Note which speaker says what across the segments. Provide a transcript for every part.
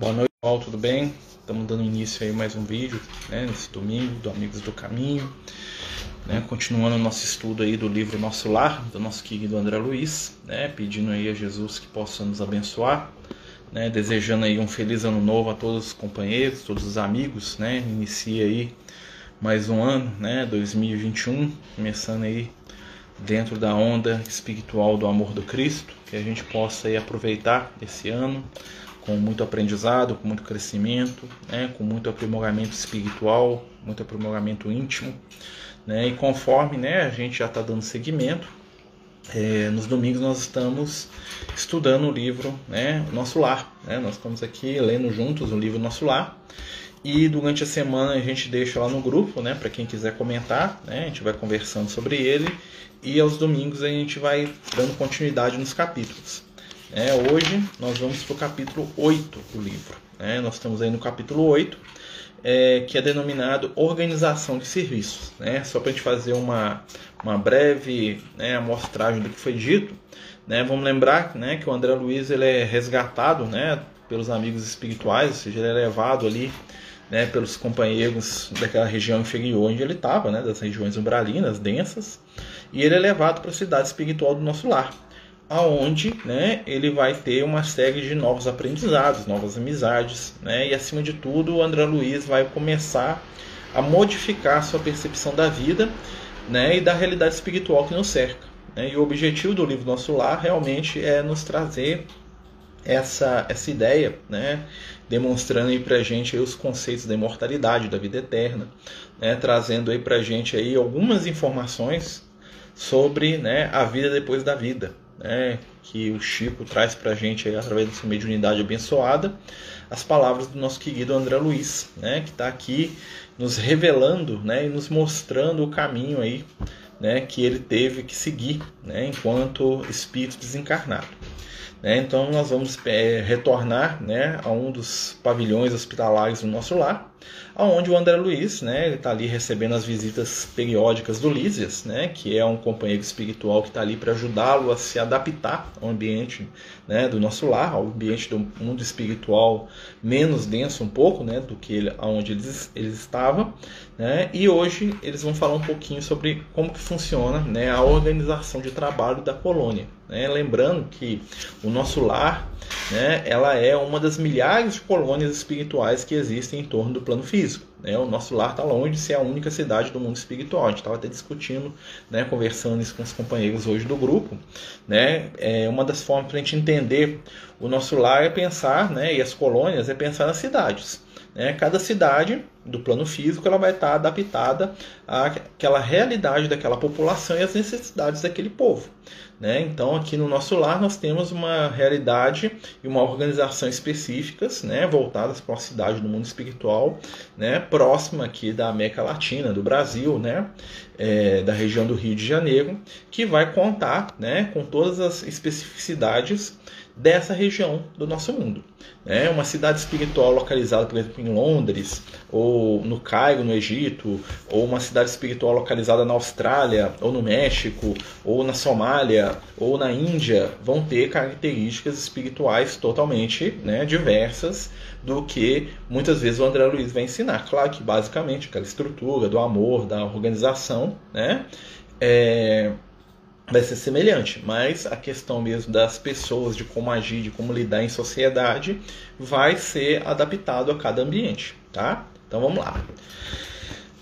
Speaker 1: Boa noite, pessoal, tudo bem? Estamos dando início aí mais um vídeo, né, nesse domingo, do Amigos do Caminho, né, continuando o nosso estudo aí do livro Nosso Lar, do nosso querido André Luiz, né, pedindo aí a Jesus que possa nos abençoar, né, desejando aí um feliz ano novo a todos os companheiros, todos os amigos, né, inicia aí mais um ano, né, 2021, começando aí dentro da onda espiritual do amor do Cristo, que a gente possa aí aproveitar esse ano com muito aprendizado, com muito crescimento, né, com muito aprimoramento espiritual, muito aprimoramento íntimo, né, e conforme né, a gente já está dando seguimento, é, nos domingos nós estamos estudando o livro né, Nosso Lar. Né, nós estamos aqui lendo juntos o livro Nosso Lar. E durante a semana a gente deixa lá no grupo, né, para quem quiser comentar, né, a gente vai conversando sobre ele e aos domingos a gente vai dando continuidade nos capítulos. É, hoje nós vamos para o capítulo 8 do livro. Né? Nós estamos aí no capítulo 8, é, que é denominado Organização de Serviços. Né? Só para a gente fazer uma, uma breve né, amostragem do que foi dito, né? vamos lembrar né, que o André Luiz ele é resgatado né, pelos amigos espirituais, ou seja, ele é levado ali né, pelos companheiros daquela região inferior onde ele estava, né, das regiões umbralinas, densas, e ele é levado para a cidade espiritual do nosso lar aonde né, ele vai ter uma série de novos aprendizados, novas amizades, né, e acima de tudo o André Luiz vai começar a modificar sua percepção da vida né, e da realidade espiritual que nos cerca. Né, e o objetivo do livro Nosso Lar realmente é nos trazer essa, essa ideia, né, demonstrando aí para a gente os conceitos da imortalidade, da vida eterna, né, trazendo aí para a gente aí algumas informações sobre né, a vida depois da vida, né, que o Chico traz para a gente aí, através dessa mediunidade abençoada, as palavras do nosso querido André Luiz, né, que está aqui nos revelando né, e nos mostrando o caminho aí, né, que ele teve que seguir né, enquanto espírito desencarnado. Né, então nós vamos é, retornar né, a um dos pavilhões hospitalares do nosso lar, onde o André Luiz, né, está ali recebendo as visitas periódicas do Lísias, né, que é um companheiro espiritual que está ali para ajudá-lo a se adaptar ao ambiente né, do nosso lar, ao ambiente do mundo espiritual menos denso um pouco, né, do que ele, onde eles, eles estavam, né, e hoje eles vão falar um pouquinho sobre como que funciona, né, a organização de trabalho da colônia, né, lembrando que o nosso lar, né, ela é uma das milhares de colônias espirituais que existem em torno do plano físico. Né? O nosso lar está longe de ser a única cidade do mundo espiritual. A gente estava até discutindo, né, conversando isso com os companheiros hoje do grupo. Né? É uma das formas para a gente entender o nosso lar é pensar, né, e as colônias é pensar nas cidades. Né? Cada cidade do plano físico ela vai estar adaptada àquela realidade daquela população e às necessidades daquele povo. Né? Então, aqui no nosso lar, nós temos uma realidade e uma organização específicas né? voltadas para a cidade do mundo espiritual, né? próxima aqui da América Latina, do Brasil, né? É, da região do Rio de Janeiro, que vai contar né? com todas as especificidades dessa região do nosso mundo. É uma cidade espiritual localizada, por exemplo, em Londres, ou no Cairo, no Egito, ou uma cidade espiritual localizada na Austrália, ou no México, ou na Somália, ou na Índia, vão ter características espirituais totalmente né, diversas do que muitas vezes o André Luiz vai ensinar. Claro que basicamente aquela estrutura do amor, da organização, né? É, vai ser semelhante, mas a questão mesmo das pessoas, de como agir, de como lidar em sociedade, vai ser adaptado a cada ambiente, tá? Então vamos lá.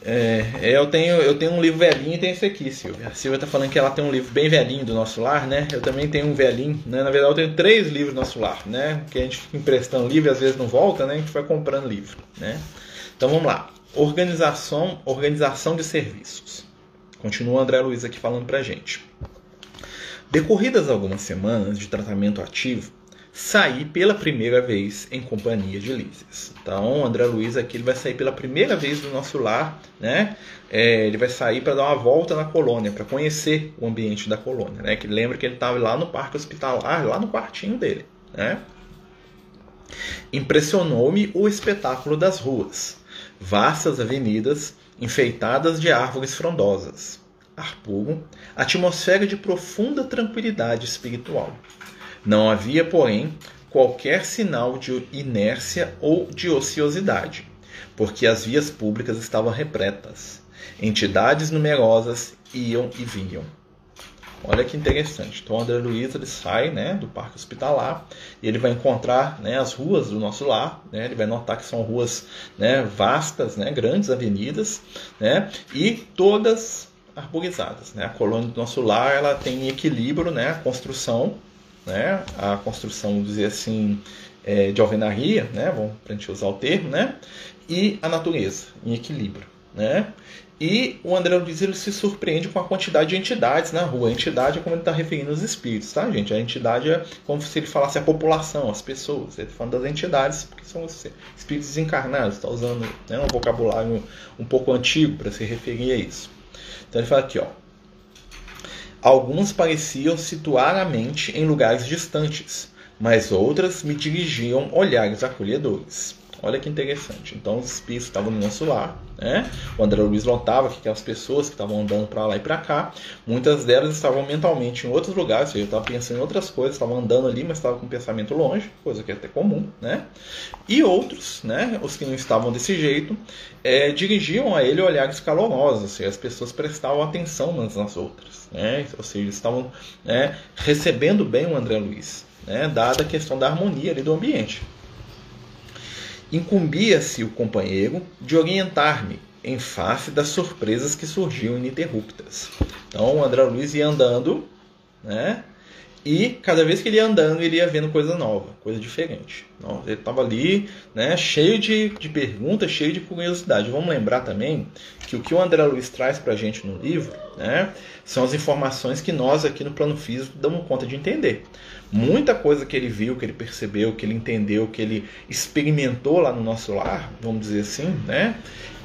Speaker 1: É, eu, tenho, eu tenho um livro velhinho e tem esse aqui, Silvia. A Silvia tá falando que ela tem um livro bem velhinho do nosso lar, né? Eu também tenho um velhinho, né? Na verdade, eu tenho três livros do nosso lar, né? Que a gente fica emprestando livro e às vezes não volta, né? A gente vai comprando livro, né? Então vamos lá. Organização, organização de serviços. Continua o André Luiz aqui falando pra gente. Decorridas algumas semanas de tratamento ativo, saí pela primeira vez em companhia de Lísias. Então, André Luiz aqui ele vai sair pela primeira vez do nosso lar, né? É, ele vai sair para dar uma volta na colônia, para conhecer o ambiente da colônia, né? Que lembra que ele estava lá no parque hospitalar, lá no quartinho dele, né? Impressionou-me o espetáculo das ruas, vastas avenidas enfeitadas de árvores frondosas ar puro, atmosfera de profunda tranquilidade espiritual. Não havia, porém, qualquer sinal de inércia ou de ociosidade, porque as vias públicas estavam repletas. Entidades numerosas iam e vinham. Olha que interessante. Então, André Luiz ele sai né, do parque hospitalar e ele vai encontrar né, as ruas do nosso lar. Né, ele vai notar que são ruas né, vastas, né, grandes avenidas, né, e todas arborizadas. Né? A colônia do nosso lar ela tem equilíbrio, né, a construção, né, a construção, vamos dizer assim, é, de alvenaria, né, para a gente usar o termo, né, e a natureza em equilíbrio. Né? E o André Luiz ele se surpreende com a quantidade de entidades na rua. A entidade é como ele está referindo os espíritos, tá, gente? A entidade é como se ele falasse a população, as pessoas. Ele está falando das entidades, porque são os espíritos desencarnados. Está usando né, um vocabulário um pouco antigo para se referir a isso. Então ele fala aqui, ó. Alguns pareciam situar a mente em lugares distantes, mas outras me dirigiam olhares acolhedores. Olha que interessante. Então, os espíritos estavam no nosso lar, né? O André Luiz notava que aquelas pessoas que estavam andando para lá e para cá, muitas delas estavam mentalmente em outros lugares, ou seja, estavam pensando em outras coisas, estavam andando ali, mas estavam com o pensamento longe, coisa que é até comum, né? E outros, né? Os que não estavam desse jeito, é, dirigiam a ele olhares calorosos, ou seja, as pessoas prestavam atenção umas nas outras, né? Ou seja, estavam né, recebendo bem o André Luiz, né? Dada a questão da harmonia ali do ambiente incumbia-se o companheiro de orientar-me em face das surpresas que surgiam ininterruptas. Então o André Luiz ia andando, né? E cada vez que ele ia andando, ele ia vendo coisa nova, coisa diferente. Então, ele estava ali, né, cheio de, de perguntas, cheio de curiosidade. Vamos lembrar também que o que o André Luiz traz para a gente no livro né, são as informações que nós aqui no plano físico damos conta de entender. Muita coisa que ele viu, que ele percebeu, que ele entendeu, que ele experimentou lá no nosso lar, vamos dizer assim, né?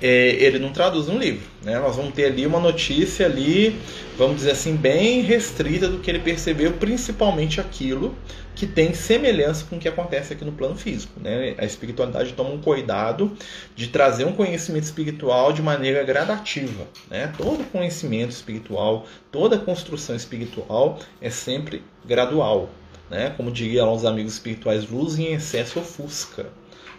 Speaker 1: É, ele não traduz um livro. Né? Nós vamos ter ali uma notícia ali, vamos dizer assim, bem restrita do que ele percebeu, principalmente aquilo que tem semelhança com o que acontece aqui no plano físico. Né? A espiritualidade toma um cuidado de trazer um conhecimento espiritual de maneira gradativa. Né? Todo conhecimento espiritual, toda construção espiritual é sempre gradual. Né? Como diria os amigos espirituais, luz em excesso ofusca.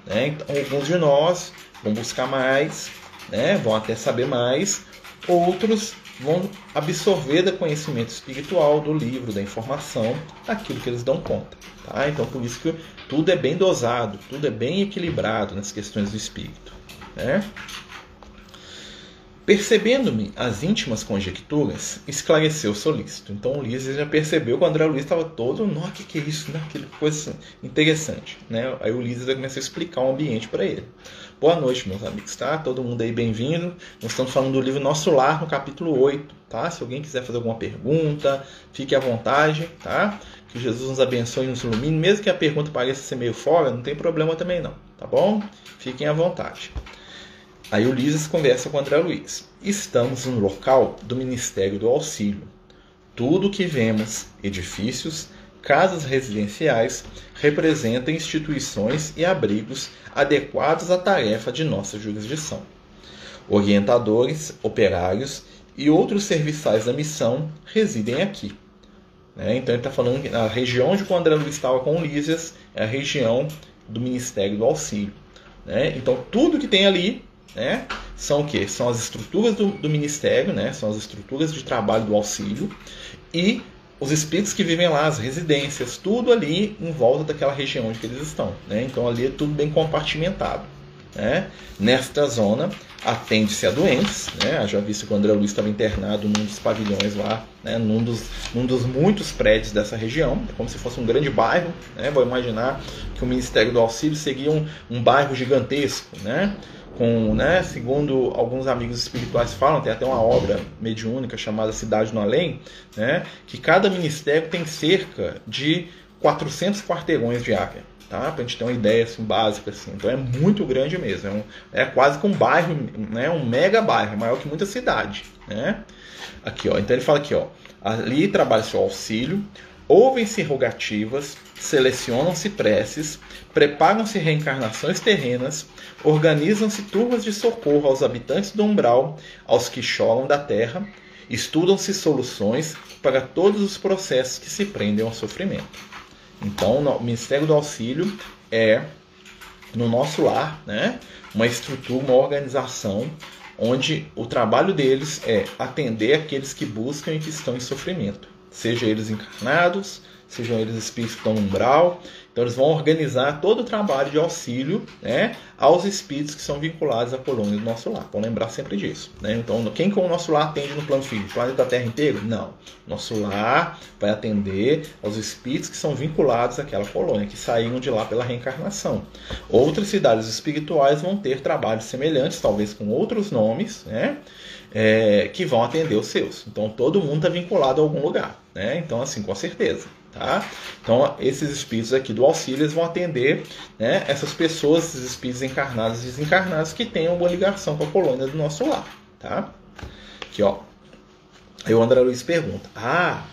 Speaker 1: Né? Então, alguns de nós vão buscar mais, né? vão até saber mais, outros vão absorver do conhecimento espiritual, do livro, da informação, aquilo que eles dão conta. Tá? Então, por isso que tudo é bem dosado, tudo é bem equilibrado nas questões do espírito. Né? Percebendo-me as íntimas conjecturas, esclareceu solícito. Então o Ulisses já percebeu que o André Luiz estava todo, nossa, que que é isso? Aquela coisa interessante, né? Aí o Ulisses vai começar a explicar o ambiente para ele. Boa noite, meus amigos, tá? Todo mundo aí bem-vindo. Nós estamos falando do livro Nosso Lar, no capítulo 8, tá? Se alguém quiser fazer alguma pergunta, fique à vontade, tá? Que Jesus nos abençoe e nos ilumine. Mesmo que a pergunta pareça ser meio fora, não tem problema também não, tá bom? Fiquem à vontade. Aí Ulisses conversa com André Luiz. Estamos no local do Ministério do Auxílio. Tudo o que vemos, edifícios, casas residenciais, representa instituições e abrigos adequados à tarefa de nossa jurisdição. Orientadores, operários e outros serviçais da missão residem aqui. Né? Então ele está falando que a região onde o André Luiz estava com Lísias é a região do Ministério do Auxílio. Né? Então tudo que tem ali né? São o que? São as estruturas do, do, ministério, né? São as estruturas de trabalho do auxílio e os espíritos que vivem lá, as residências, tudo ali em volta daquela região onde eles estão, né? Então ali é tudo bem compartimentado. Né? Nesta zona atende-se a doentes, né? já visto que o André Luiz estava internado num dos pavilhões lá, né? num, dos, num dos muitos prédios dessa região, como se fosse um grande bairro. Né? Vou imaginar que o Ministério do Auxílio seria um, um bairro gigantesco, né? Com, né, segundo alguns amigos espirituais falam, tem até uma obra mediúnica chamada Cidade no Além, né, que cada ministério tem cerca de 400 quarteirões de área, tá? Para a gente ter uma ideia assim, básica assim. Então é muito grande mesmo, é, um, é quase que um bairro, né, um mega bairro, maior que muita cidade, né? Aqui, ó. Então ele fala aqui, ó, ali trabalha seu auxílio, ouvem-se rogativas, selecionam-se preces, preparam-se reencarnações terrenas, organizam-se turmas de socorro aos habitantes do umbral, aos que choram da terra, estudam-se soluções para todos os processos que se prendem ao sofrimento. Então, o Ministério do Auxílio é, no nosso lar, né, uma estrutura, uma organização onde o trabalho deles é atender aqueles que buscam e que estão em sofrimento, seja eles encarnados, sejam eles espíritos que estão umbral, então eles vão organizar todo o trabalho de auxílio né, aos espíritos que são vinculados à colônia do nosso lar. Vão lembrar sempre disso. Né? Então, quem com o nosso lar atende no plano físico? O planeta Terra inteiro? Não. Nosso lar vai atender aos espíritos que são vinculados àquela colônia, que saíram de lá pela reencarnação. Outras cidades espirituais vão ter trabalhos semelhantes, talvez com outros nomes, né? É, que vão atender os seus. Então todo mundo está vinculado a algum lugar. Né? Então, assim, com certeza. Tá? Então, esses espíritos aqui do auxílio vão atender né, essas pessoas, esses espíritos encarnados e desencarnados que têm alguma ligação com a colônia do nosso lar. Tá? Aqui, ó. Aí o André Luiz pergunta: Ah,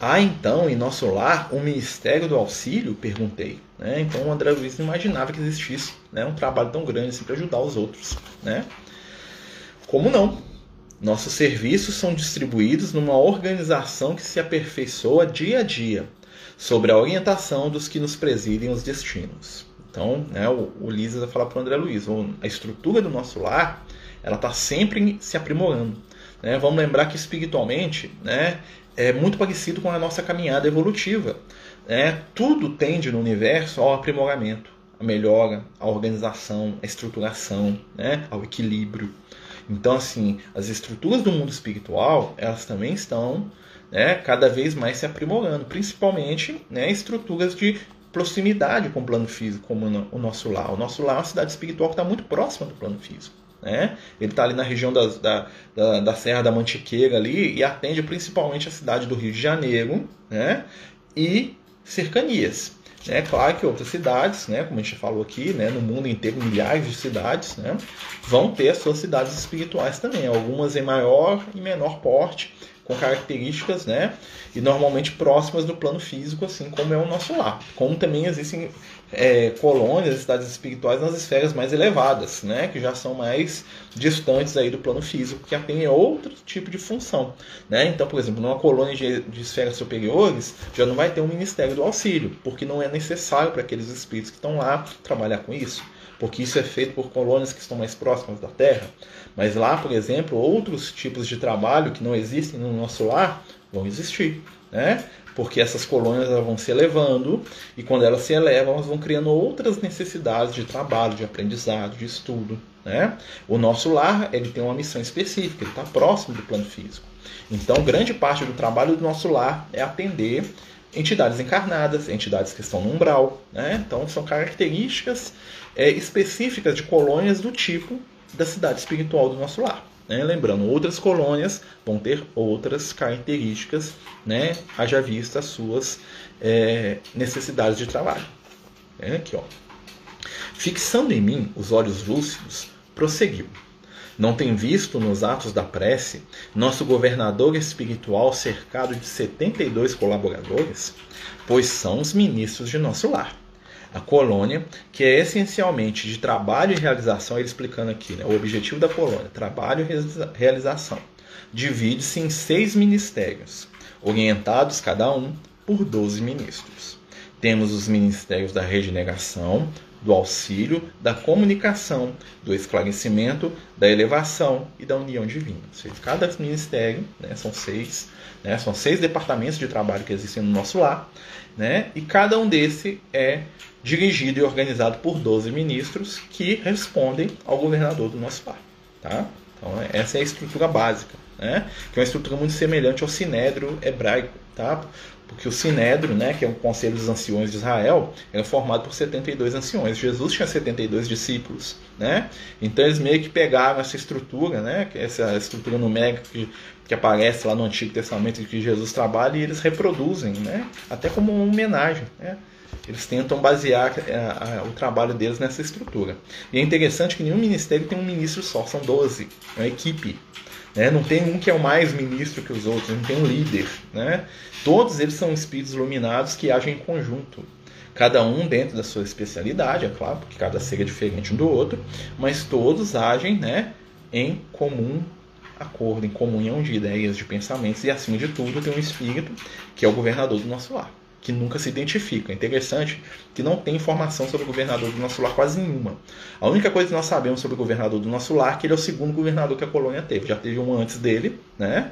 Speaker 1: há então em nosso lar um ministério do auxílio? Perguntei. Né? Então o André Luiz não imaginava que existisse né, um trabalho tão grande assim para ajudar os outros. Né? Como não? Nossos serviços são distribuídos numa organização que se aperfeiçoa dia a dia, sobre a orientação dos que nos presidem os destinos. Então, né, o, Lisa vai falar para o André Luiz, a estrutura do nosso lar, ela está sempre se aprimorando. Né? Vamos lembrar que espiritualmente, né, é muito parecido com a nossa caminhada evolutiva. Né? Tudo tende no universo ao aprimoramento, a melhora, a organização, a estruturação, né, ao equilíbrio. Então, assim, as estruturas do mundo espiritual, elas também estão né, cada vez mais se aprimorando, principalmente né, estruturas de proximidade com o plano físico, como o nosso lar. O nosso lar é uma cidade espiritual que está muito próxima do plano físico. Né? Ele está ali na região da, da, da, da, Serra da Mantiqueira ali e atende principalmente a cidade do Rio de Janeiro né? e cercanias. É claro que outras cidades, né, como a gente falou aqui, né, no mundo inteiro, milhares de cidades, né, vão ter as suas cidades espirituais também, algumas em maior e menor porte, com características, né? E normalmente próximas do plano físico, assim como é o nosso lar. Como também existem é, colônias, cidades espirituais nas esferas mais elevadas, né? Que já são mais distantes aí do plano físico, que atendem outro tipo de função, né? Então, por exemplo, numa colônia de, de esferas superiores, já não vai ter um ministério do auxílio, porque não é necessário para aqueles espíritos que estão lá trabalhar com isso porque isso é feito por colônias que estão mais próximas da Terra. Mas lá, por exemplo, outros tipos de trabalho que não existem no nosso lar vão existir, né? Porque essas colônias vão se elevando e quando elas se elevam, elas vão criando outras necessidades de trabalho, de aprendizado, de estudo, né? O nosso lar ele tem uma missão específica, ele está próximo do plano físico. Então, grande parte do trabalho do nosso lar é atender entidades encarnadas, entidades que estão no umbral. Né? Então, são características é, específicas de colônias do tipo da cidade espiritual do nosso lar. Né? Lembrando, outras colônias vão ter outras características, né? haja vista as suas é, necessidades de trabalho. É aqui, ó. Fixando em mim os olhos lúcidos, prosseguiu. Não tem visto nos atos da prece nosso governador espiritual cercado de 72 colaboradores? Pois são os ministros de nosso lar. A colônia, que é essencialmente de trabalho e realização, ele explicando aqui, né, o objetivo da colônia, trabalho e realização, divide-se em seis ministérios, orientados cada um por 12 ministros. Temos os ministérios da regeneração, do auxílio, da comunicação, do esclarecimento, da elevação e da união divina. Cada ministério, né, são seis, né, são seis departamentos de trabalho que existem no nosso lar, né, e cada um desse é dirigido e organizado por 12 ministros que respondem ao governador do nosso lar. Tá? Então, essa é a estrutura básica, né, que é uma estrutura muito semelhante ao sinédrio hebraico. Tá? Porque o Sinédrio, né, que é o Conselho dos Anciões de Israel, era formado por 72 anciões. Jesus tinha 72 discípulos. Né? Então eles meio que pegaram essa estrutura, né, é essa estrutura numérica que, que aparece lá no Antigo Testamento que Jesus trabalha, e eles reproduzem, né, até como uma homenagem. Né? Eles tentam basear a, é, a, o trabalho deles nessa estrutura. E é interessante que nenhum ministério tem um ministro só, são 12, é uma equipe. Né? Não tem um que é o mais ministro que os outros, não tem um líder. Né? Todos eles são espíritos iluminados que agem em conjunto. Cada um dentro da sua especialidade, é claro, porque cada ser é diferente um do outro, mas todos agem né, em comum acordo, em comunhão de ideias, de pensamentos, e acima de tudo tem um espírito que é o governador do nosso lar. Que nunca se identifica. Interessante que não tem informação sobre o governador do nosso lar quase nenhuma. A única coisa que nós sabemos sobre o governador do nosso lar é que ele é o segundo governador que a colônia teve. Já teve um antes dele, né?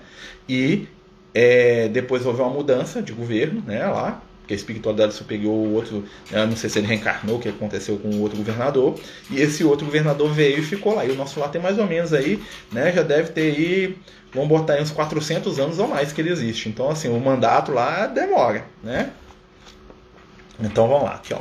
Speaker 1: E é, depois houve uma mudança de governo, né? Lá, que a espiritualidade superior, o outro, né, não sei se ele reencarnou, o que aconteceu com o outro governador, e esse outro governador veio e ficou lá. E o nosso lá tem mais ou menos aí, né, já deve ter aí, vamos botar aí uns 400 anos ou mais que ele existe. Então, assim, o mandato lá demora, né? Então vamos lá, aqui ó.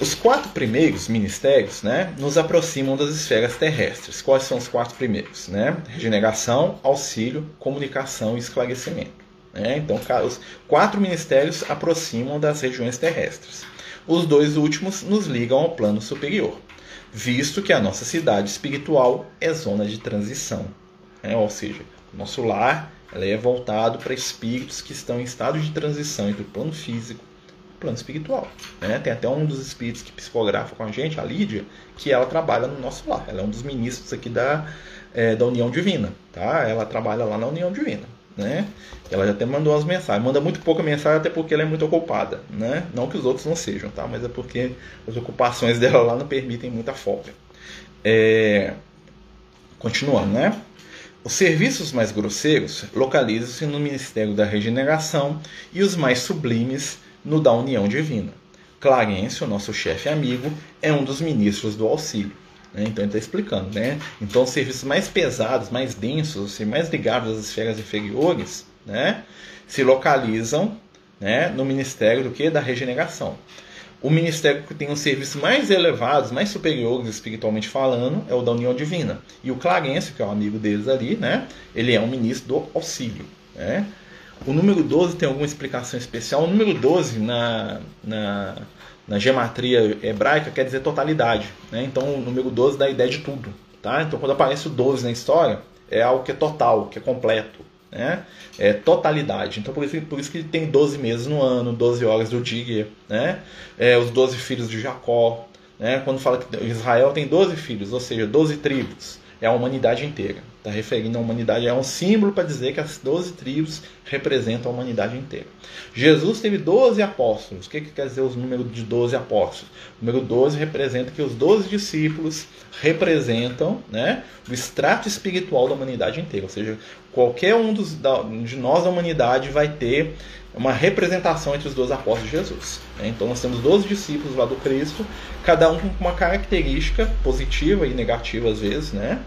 Speaker 1: Os quatro primeiros ministérios né, nos aproximam das esferas terrestres. Quais são os quatro primeiros? Né? Regeneração, auxílio, comunicação e esclarecimento. Né? Então, os quatro ministérios aproximam das regiões terrestres. Os dois últimos nos ligam ao plano superior, visto que a nossa cidade espiritual é zona de transição. Né? Ou seja, nosso lar é voltado para espíritos que estão em estado de transição entre o plano físico plano espiritual. Né? Tem até um dos espíritos que psicografa com a gente, a Lídia, que ela trabalha no nosso lar. Ela é um dos ministros aqui da, é, da União Divina. Tá? Ela trabalha lá na União Divina. Né? Ela já até mandou umas mensagens. Manda muito pouca mensagem, até porque ela é muito ocupada. Né? Não que os outros não sejam, tá? mas é porque as ocupações dela lá não permitem muita folga. É... Continuando, né? Os serviços mais grosseiros localizam-se no Ministério da Regeneração e os mais sublimes no da União Divina. Clarence, o nosso chefe amigo, é um dos ministros do auxílio. Né? Então ele está explicando. Né? Então os serviços mais pesados, mais densos, assim, mais ligados às esferas inferiores, né? se localizam né, no ministério do que? Da regeneração. O ministério que tem os serviços mais elevados, mais superiores espiritualmente falando, é o da União Divina. E o Clarence, que é um amigo deles ali, né, ele é um ministro do auxílio. Né? O número 12 tem alguma explicação especial? O número 12 na, na, na gematria hebraica quer dizer totalidade. Né? Então o número 12 dá a ideia de tudo. Tá? Então quando aparece o 12 na história, é algo que é total, que é completo. Né? É totalidade. Então por isso, por isso que tem 12 meses no ano, 12 horas do dia. Né? É, os 12 filhos de Jacó. Né? Quando fala que Israel tem 12 filhos, ou seja, 12 tribos é a humanidade inteira. Está referindo à humanidade, é um símbolo para dizer que as 12 tribos representam a humanidade inteira. Jesus teve 12 apóstolos. O que, que quer dizer os números de 12 apóstolos? O número 12 representa que os 12 discípulos representam né, o extrato espiritual da humanidade inteira. Ou seja, qualquer um dos, de nós da humanidade vai ter uma representação entre os dois apóstolos de Jesus. Né? Então nós temos 12 discípulos lá do Cristo, cada um com uma característica positiva e negativa às vezes, né?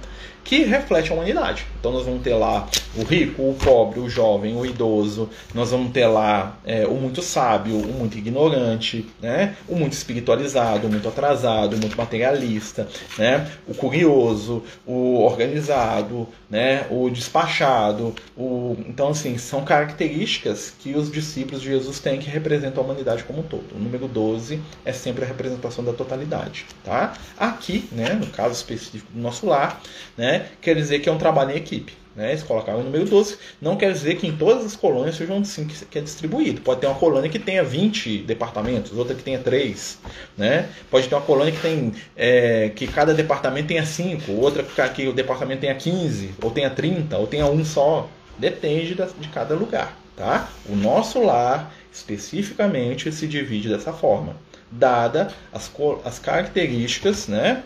Speaker 1: Que reflete a humanidade. Então nós vamos ter lá o rico, o pobre, o jovem, o idoso, nós vamos ter lá é, o muito sábio, o muito ignorante, né? o muito espiritualizado, o muito atrasado, o muito materialista, né? o curioso, o organizado, né? o despachado. O... Então, assim, são características que os discípulos de Jesus têm que representam a humanidade como um todo. O número 12 é sempre a representação da totalidade. Tá? Aqui, né, no caso específico do nosso lar, né, né, quer dizer que é um trabalho em equipe. Né? Eles colocaram o número 12, não quer dizer que em todas as colônias seja assim que é distribuído. Pode ter uma colônia que tenha 20 departamentos, outra que tenha 3. Né? Pode ter uma colônia que tem é, que cada departamento tenha 5, outra que o departamento tenha 15, ou tenha 30, ou tenha um só. Depende de cada lugar. Tá? O nosso lar, especificamente, se divide dessa forma, dada as, as características né,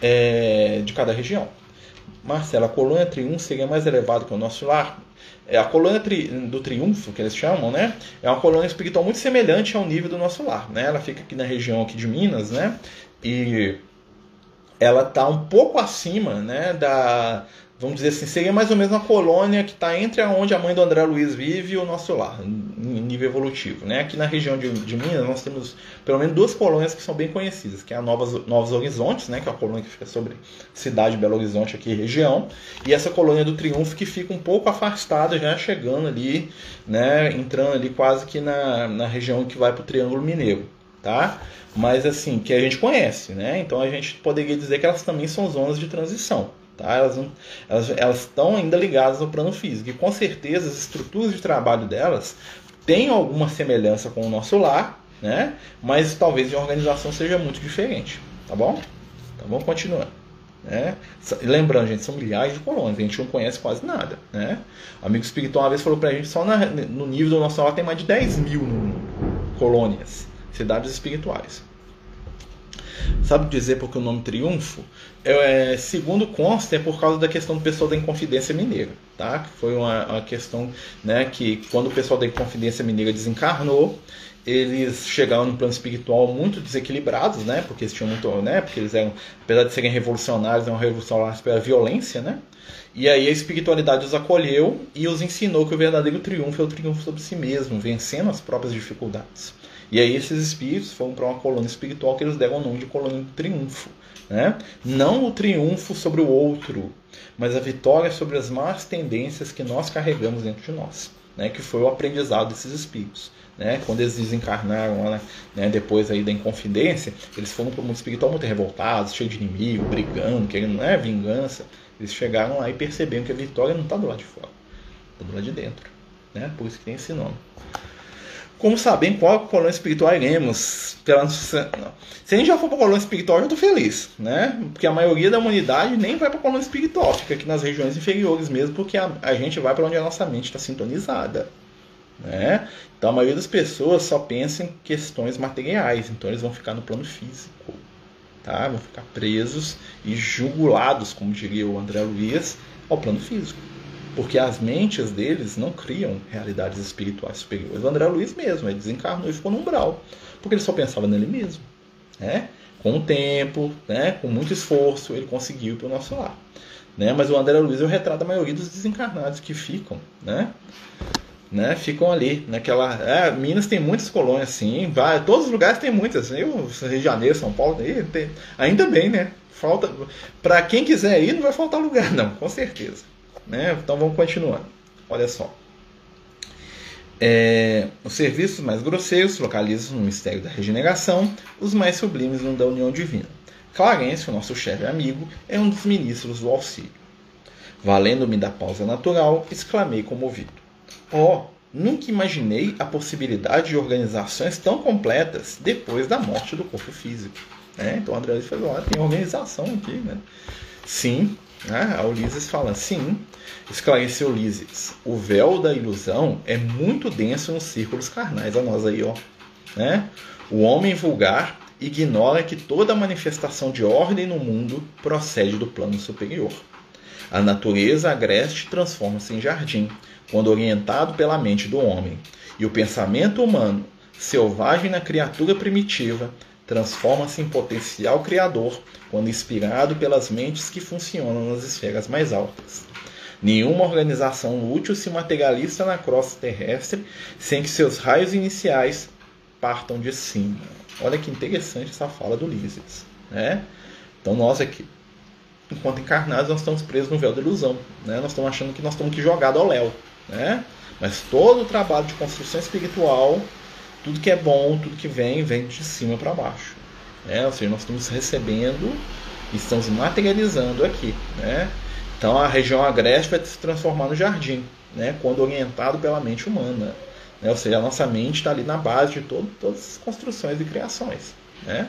Speaker 1: é, de cada região. Marcelo, a colônia triunfo seria mais elevada que o nosso lar? É, a colônia tri, do triunfo, que eles chamam, né? É uma colônia espiritual muito semelhante ao nível do nosso lar, né? Ela fica aqui na região aqui de Minas, né? E ela está um pouco acima, né, da, vamos dizer assim, seria mais ou menos uma colônia que está entre onde a mãe do André Luiz vive e o nosso lar, em nível evolutivo. Né? Aqui na região de, de Minas, nós temos pelo menos duas colônias que são bem conhecidas, que é a Novas, Novos Horizontes, né? que é a colônia que fica sobre cidade de Belo Horizonte, aqui região, e essa colônia do Triunfo, que fica um pouco afastada, já chegando ali, né? entrando ali quase que na, na região que vai para o Triângulo Mineiro. Tá? Mas assim, que a gente conhece, né? Então a gente poderia dizer que elas também são zonas de transição. Tá? Elas, não, elas, elas estão ainda ligadas ao plano físico. E com certeza as estruturas de trabalho delas têm alguma semelhança com o nosso lar, né? mas talvez a organização seja muito diferente. Tá bom? Então vamos continuando. Né? Lembrando, gente, são milhares de colônias, a gente não conhece quase nada. Né? O amigo espiritual uma vez falou pra gente, só na, no nível do nosso solar tem mais de 10 mil colônias, cidades espirituais. Sabe dizer porque o nome Triunfo? É, segundo consta, é por causa da questão do pessoal da Inconfidência Mineira. Tá? Foi uma, uma questão né, que quando o pessoal da Inconfidência Mineira desencarnou, eles chegaram no plano espiritual muito desequilibrados, né? Porque eles tinham muito, né? Porque eles eram, apesar de serem revolucionários, eram revolucionários pela violência, né? E aí a espiritualidade os acolheu e os ensinou que o verdadeiro triunfo é o triunfo sobre si mesmo, vencendo as próprias dificuldades. E aí esses espíritos foram para uma colônia espiritual que eles deram o nome de colônia de triunfo, né? Não o triunfo sobre o outro, mas a vitória sobre as más tendências que nós carregamos dentro de nós, né? Que foi o aprendizado desses espíritos né, quando eles desencarnaram né, depois aí da Inconfidência, eles foram para o mundo espiritual muito revoltados, cheio de inimigo, brigando, querendo né, vingança. Eles chegaram lá e perceberam que a vitória não está do lado de fora, está do lado de dentro. Né? Por isso que tem esse nome. Como saber qual colônia espiritual iremos? Pela... Se a gente já for para a colônia espiritual, eu estou feliz, né? Porque a maioria da humanidade nem vai para a colônia espiritual, fica aqui nas regiões inferiores mesmo, porque a, a gente vai para onde a nossa mente está sintonizada. Né? Então a maioria das pessoas só pensa em questões materiais, então eles vão ficar no plano físico, tá? vão ficar presos e jugulados, como diria o André Luiz, ao plano físico. Porque as mentes deles não criam realidades espirituais superiores. O André Luiz mesmo, ele desencarnou e ficou no umbral, porque ele só pensava nele mesmo. Né? Com o tempo, né? com muito esforço, ele conseguiu para o nosso lar. Né? Mas o André Luiz é o retrato da maioria dos desencarnados que ficam. Né? né, ficam ali naquela. É, Minas tem muitas colônias, sim, vai, todos os lugares tem muitas. Eu, Rio de Janeiro, São Paulo, tem, ainda bem, né? Falta, para quem quiser ir, não vai faltar lugar, não, com certeza. Né? Então vamos continuando. Olha só. É, os serviços mais grosseiros localizam no mistério da regeneração, os mais sublimes no da união divina. Clarence, o nosso chefe amigo, é um dos ministros do auxílio. Valendo-me da pausa natural, exclamei comovido. Oh, nunca imaginei a possibilidade de organizações tão completas depois da morte do corpo físico. Né? Então André falou, olha, tem organização aqui, né? Sim, né? a Ulisses fala, sim, esclareceu Ulisses, o véu da ilusão é muito denso nos círculos carnais, a nós aí, ó. Né? O homem vulgar ignora que toda manifestação de ordem no mundo procede do plano superior. A natureza agreste transforma-se em jardim, quando orientado pela mente do homem, e o pensamento humano, selvagem na criatura primitiva, transforma-se em potencial criador quando inspirado pelas mentes que funcionam nas esferas mais altas. Nenhuma organização útil se materializa na crosta terrestre sem que seus raios iniciais partam de cima. Olha que interessante essa fala do Lísias. Né? Então nós aqui, enquanto encarnados, nós estamos presos no véu da ilusão. Né? Nós estamos achando que nós estamos aqui jogados ao léu. Né? Mas todo o trabalho de construção espiritual, tudo que é bom, tudo que vem, vem de cima para baixo. Né? Ou seja, nós estamos recebendo e estamos materializando aqui. Né? Então a região agreste vai se transformar no jardim, né? quando orientado pela mente humana. Né? Ou seja, a nossa mente está ali na base de todo, todas as construções e criações. Né?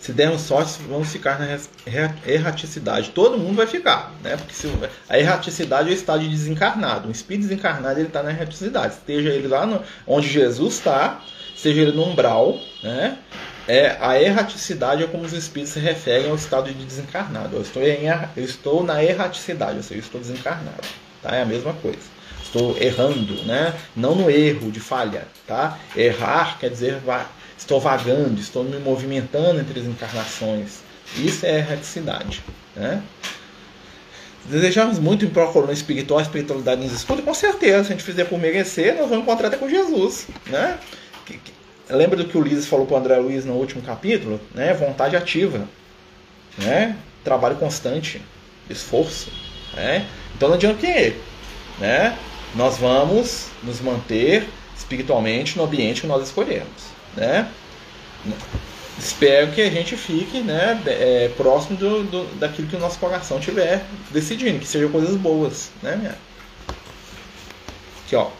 Speaker 1: Se dermos sorte, vamos ficar na erraticidade. Todo mundo vai ficar, né? Porque se, a erraticidade é o estado de desencarnado. Um espírito desencarnado ele está na erraticidade. Seja ele lá no, onde Jesus está, seja ele no umbral, né? É, a erraticidade é como os espíritos se referem ao estado de desencarnado. Eu estou, em, eu estou na erraticidade, ou seja, eu estou desencarnado. Tá? É a mesma coisa. Estou errando, né? Não no erro de falha, tá? Errar quer dizer estou vagando, estou me movimentando entre as encarnações. Isso é erraticidade. Né? Desejamos muito ir para espiritual, a espiritualidade nos escuta, com certeza, se a gente fizer por merecer, nós vamos encontrar até com Jesus. Né? Lembra do que o Ulisses falou para o André Luiz no último capítulo? Né? Vontade ativa, né? trabalho constante, esforço. Né? Então não adianta que né? nós vamos nos manter espiritualmente no ambiente que nós escolhemos né? Espero que a gente fique né, é, próximo do, do, daquilo que o nosso coração tiver decidindo, que sejam coisas boas. Né, minha? Aqui, ó.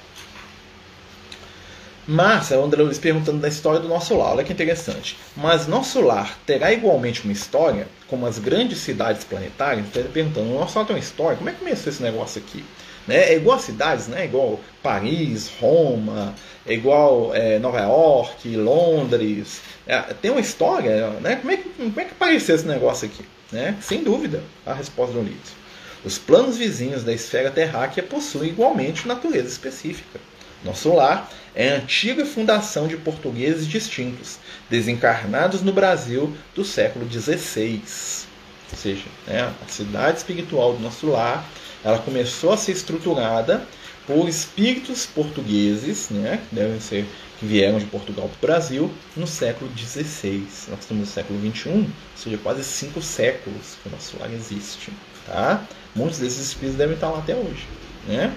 Speaker 1: Mas, André Luiz perguntando da história do nosso lar, olha que interessante. Mas nosso lar terá igualmente uma história, como as grandes cidades planetárias? Ele perguntando, nosso lar tem uma história? Como é que começou esse negócio aqui? Né? É igual a cidades, né? Igual Paris, Roma, é igual é, Nova York, Londres. É, tem uma história, né? Como é, que, como é que apareceu esse negócio aqui? Né? Sem dúvida, a resposta do livro. Os planos vizinhos da esfera terráquea possuem igualmente natureza específica. Nosso lar é a antiga fundação de portugueses distintos, desencarnados no Brasil do século XVI. Ou seja, né, a cidade espiritual do nosso lar ela começou a ser estruturada por espíritos portugueses, né, que devem ser que vieram de Portugal para o Brasil no século XVI. Nós estamos no século XXI, ou seja, quase cinco séculos que o nosso lar existe. Tá? Muitos desses espíritos devem estar lá até hoje. Né?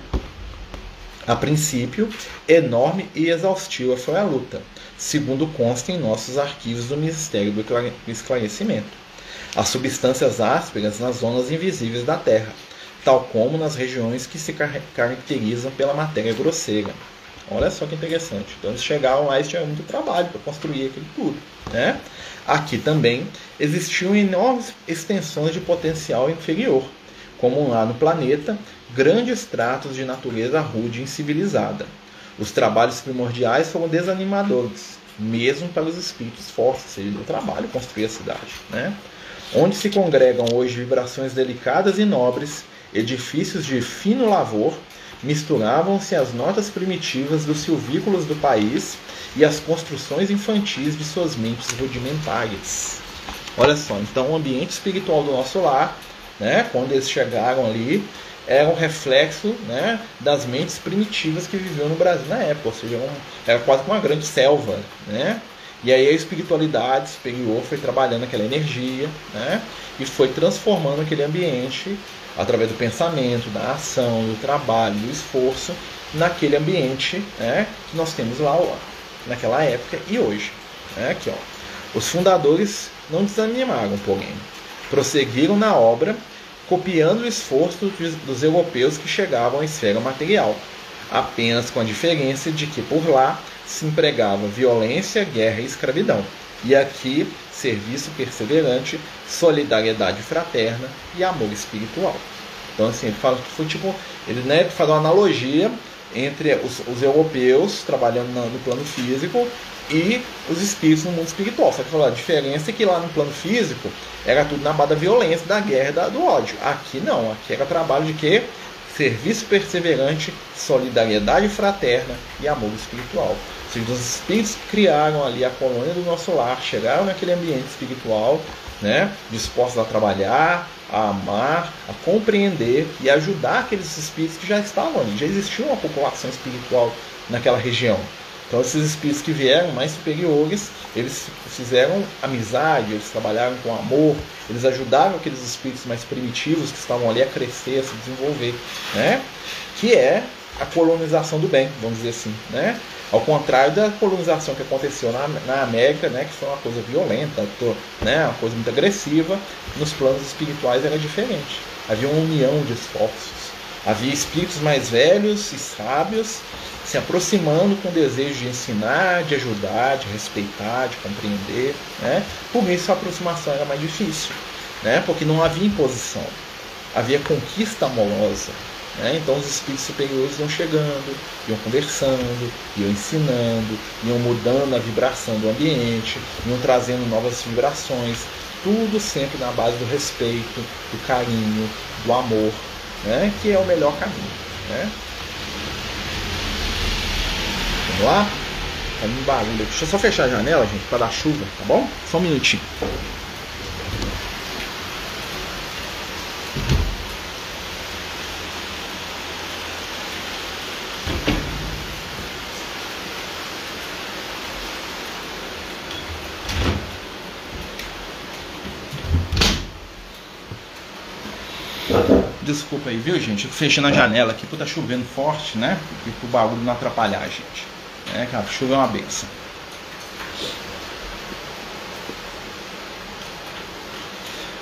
Speaker 1: A princípio, enorme e exaustiva foi a luta, segundo consta em nossos arquivos do Ministério do Esclarecimento. As substâncias ásperas nas zonas invisíveis da Terra, tal como nas regiões que se caracterizam pela matéria grosseira. Olha só que interessante. Então eles chegaram lá e tinham muito trabalho para construir aquilo tudo. Né? Aqui também existiam enormes extensões de potencial inferior, como lá no planeta, grandes tratos de natureza rude e civilizada. Os trabalhos primordiais foram desanimadores, mesmo para os espíritos fortes, seja, deu trabalho construir a cidade. Né? Onde se congregam hoje vibrações delicadas e nobres, edifícios de fino lavor, misturavam-se as notas primitivas dos silvícolas do país e as construções infantis de suas mentes rudimentares. Olha só, então o ambiente espiritual do nosso lar, né, quando eles chegaram ali, era um reflexo né, das mentes primitivas que viviam no Brasil na época, ou seja, um, era quase uma grande selva. Né? E aí a espiritualidade superior foi trabalhando aquela energia né, e foi transformando aquele ambiente através do pensamento, da ação, do trabalho, do esforço, naquele ambiente né, que nós temos lá naquela época e hoje. Né, aqui, ó. Os fundadores não desanimaram, porém, prosseguiram na obra, copiando o esforço dos europeus que chegavam à esfera material, apenas com a diferença de que por lá se empregava violência, guerra e escravidão. E aqui serviço perseverante, solidariedade fraterna e amor espiritual. Então, assim, ele fala que foi tipo, ele né, faz uma analogia entre os, os europeus trabalhando no, no plano físico e os espíritos no mundo espiritual. Só que a diferença é que lá no plano físico era tudo na base da violência, da guerra, da, do ódio. Aqui não, aqui era trabalho de quê? Serviço perseverante, solidariedade fraterna e amor espiritual seja, os espíritos que criaram ali a colônia do nosso lar, chegaram naquele ambiente espiritual, né, dispostos a trabalhar, a amar, a compreender e ajudar aqueles espíritos que já estavam ali. Já existia uma população espiritual naquela região. Então esses espíritos que vieram mais superiores, eles fizeram amizade, eles trabalharam com amor, eles ajudaram aqueles espíritos mais primitivos que estavam ali a crescer, a se desenvolver, né? Que é a colonização do bem, vamos dizer assim, né? Ao contrário da colonização que aconteceu na, na América, né, que foi uma coisa violenta, né, uma coisa muito agressiva, nos planos espirituais era diferente. Havia uma união de esforços. Havia espíritos mais velhos e sábios se aproximando com o desejo de ensinar, de ajudar, de respeitar, de compreender. Né? Por isso a aproximação era mais difícil, né? porque não havia imposição, havia conquista amorosa, né? Então os espíritos superiores iam chegando, iam conversando, iam ensinando, iam mudando a vibração do ambiente, iam trazendo novas vibrações, tudo sempre na base do respeito, do carinho, do amor, né? que é o melhor caminho. Né? Vamos lá? Tá um barulho. Deixa eu só fechar a janela, gente, para dar chuva, tá bom? Só um minutinho. Desculpa aí, viu, gente? Eu fechando a janela aqui, porque tá chovendo forte, né? E pro bagulho não atrapalhar a gente. É, cara, chuva é uma benção.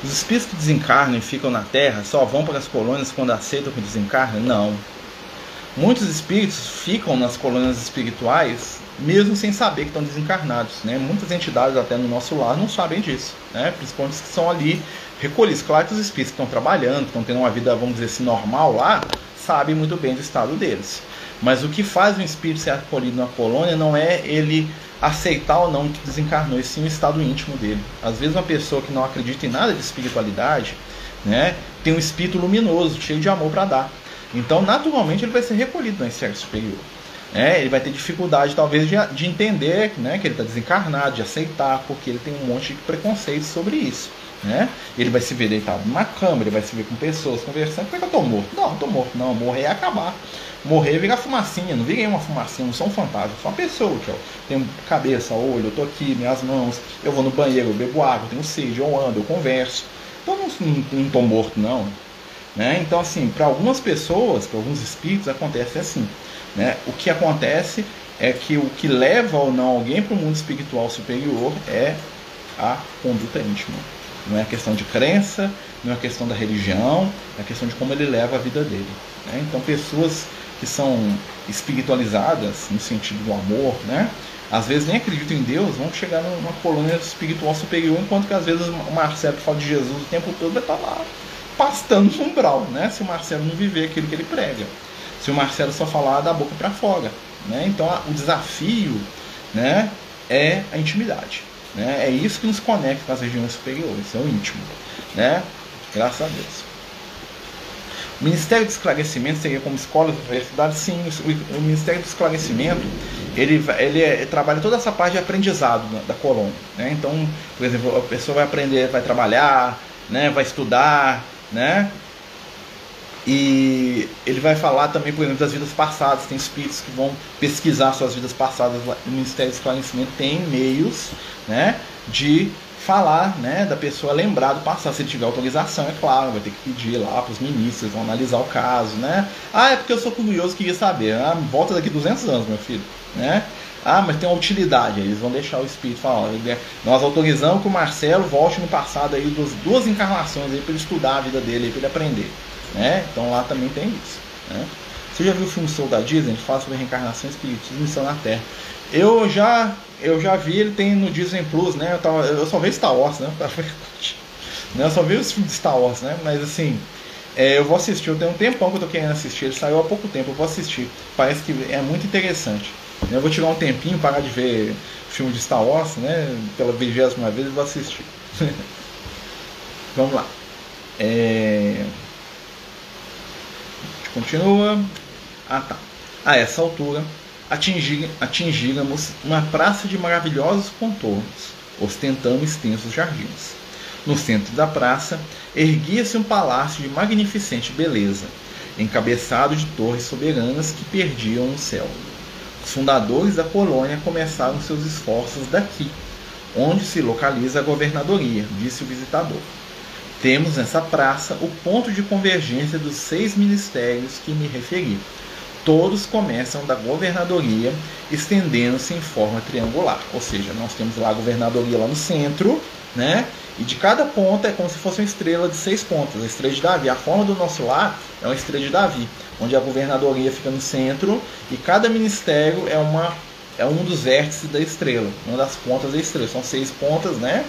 Speaker 1: Os espíritos que desencarnam e ficam na Terra só vão para as colônias quando aceitam que desencarnam? Não. Muitos espíritos ficam nas colônias espirituais mesmo sem saber que estão desencarnados. Né? Muitas entidades até no nosso lar não sabem disso, né? principalmente os que são ali recolhidos. Claro que os espíritos que estão trabalhando, que estão tendo uma vida, vamos dizer assim, normal lá, sabem muito bem do estado deles. Mas o que faz um espírito ser acolhido na colônia não é ele aceitar ou não que desencarnou, e sim o estado íntimo dele. Às vezes uma pessoa que não acredita em nada de espiritualidade, né, tem um espírito luminoso, cheio de amor para dar. Então, naturalmente, ele vai ser recolhido no exército superior. É, ele vai ter dificuldade, talvez, de, de entender né, que ele está desencarnado, de aceitar, porque ele tem um monte de preconceitos sobre isso. Né? Ele vai se ver deitado numa cama, ele vai se ver com pessoas conversando. Por que, que eu tô morto? Não, não tô morto, não. Morrer é acabar. Morrer é virar fumacinha, não virei uma fumacinha, não sou um fantasma, sou uma pessoa, eu tenho cabeça, olho, eu tô aqui, minhas mãos, eu vou no banheiro, eu bebo água, eu tenho sede, eu ando, eu converso. Então não, não, não tô morto, não. Né? Então, assim, para algumas pessoas, para alguns espíritos, acontece assim. Né? O que acontece é que o que leva ou não alguém para o mundo espiritual superior é a conduta íntima. Não é questão de crença, não é questão da religião, é questão de como ele leva a vida dele. Né? Então, pessoas que são espiritualizadas no sentido do amor, né? às vezes nem acreditam em Deus, vão chegar numa colônia espiritual superior, enquanto que às vezes o Marcelo fala de Jesus o tempo todo vai estar lá pastando no umbral, né? se o Marcelo não viver aquilo que ele prega se o Marcelo só falar da boca para fora. Né? Então o desafio né, é a intimidade. Né? É isso que nos conecta com as regiões superiores, é o íntimo. Né? Graças a Deus. O Ministério do Esclarecimento seria como escola de universidade? Sim, o Ministério do Esclarecimento ele, ele, é, trabalha toda essa parte de aprendizado da, colônia. Né? Então, por exemplo, a pessoa vai aprender, vai trabalhar, né? vai estudar, né? E ele vai falar também, por exemplo, das vidas passadas. Tem espíritos que vão pesquisar suas vidas passadas. O Ministério do Esclarecimento tem meios né, de falar né, da pessoa lembrar do passado. Se tiver autorização, é claro, vai ter que pedir lá para os ministros, vão analisar o caso. Né? Ah, é porque eu sou curioso queria saber. Ah, volta daqui 200 anos, meu filho. Né? Ah, mas tem uma utilidade. Eles vão deixar o espírito falar. Nós autorizamos que o Marcelo volte no passado aí dos duas encarnações aí para ele estudar a vida dele, para ele aprender. Né? Então lá também tem isso. Né? Você já viu o filme Soul da Disney? Ele fala sobre reencarnação, espiritismo e missão na Terra. Eu já, eu já vi, ele tem no Disney Plus, né? Eu, tava, eu só vejo Star Wars, né? né? Eu só vi os filmes de Star Wars, né? Mas assim, é, eu vou assistir. Eu tenho um tempão que eu tô querendo assistir. Ele saiu há pouco tempo, eu vou assistir. Parece que é muito interessante. Eu vou tirar um tempinho, parar de ver filme de Star Wars, né? Pela vigésima vez, eu vou assistir. Vamos lá. É... Continua. Ah, tá. A essa altura, atingi, atingíramos uma praça de maravilhosos contornos, ostentando extensos jardins. No centro da praça, erguia-se um palácio de magnificente beleza, encabeçado de torres soberanas que perdiam o céu. Os fundadores da colônia começaram seus esforços daqui, onde se localiza a governadoria, disse o visitador. Temos nessa praça o ponto de convergência dos seis ministérios que me referi. Todos começam da governadoria, estendendo-se em forma triangular. Ou seja, nós temos lá a governadoria lá no centro, né? E de cada ponta é como se fosse uma estrela de seis pontas, a estrela de Davi. A forma do nosso lar é uma estrela de Davi, onde a governadoria fica no centro e cada ministério é uma é um dos vértices da estrela, uma das pontas da estrela. São seis pontas, né?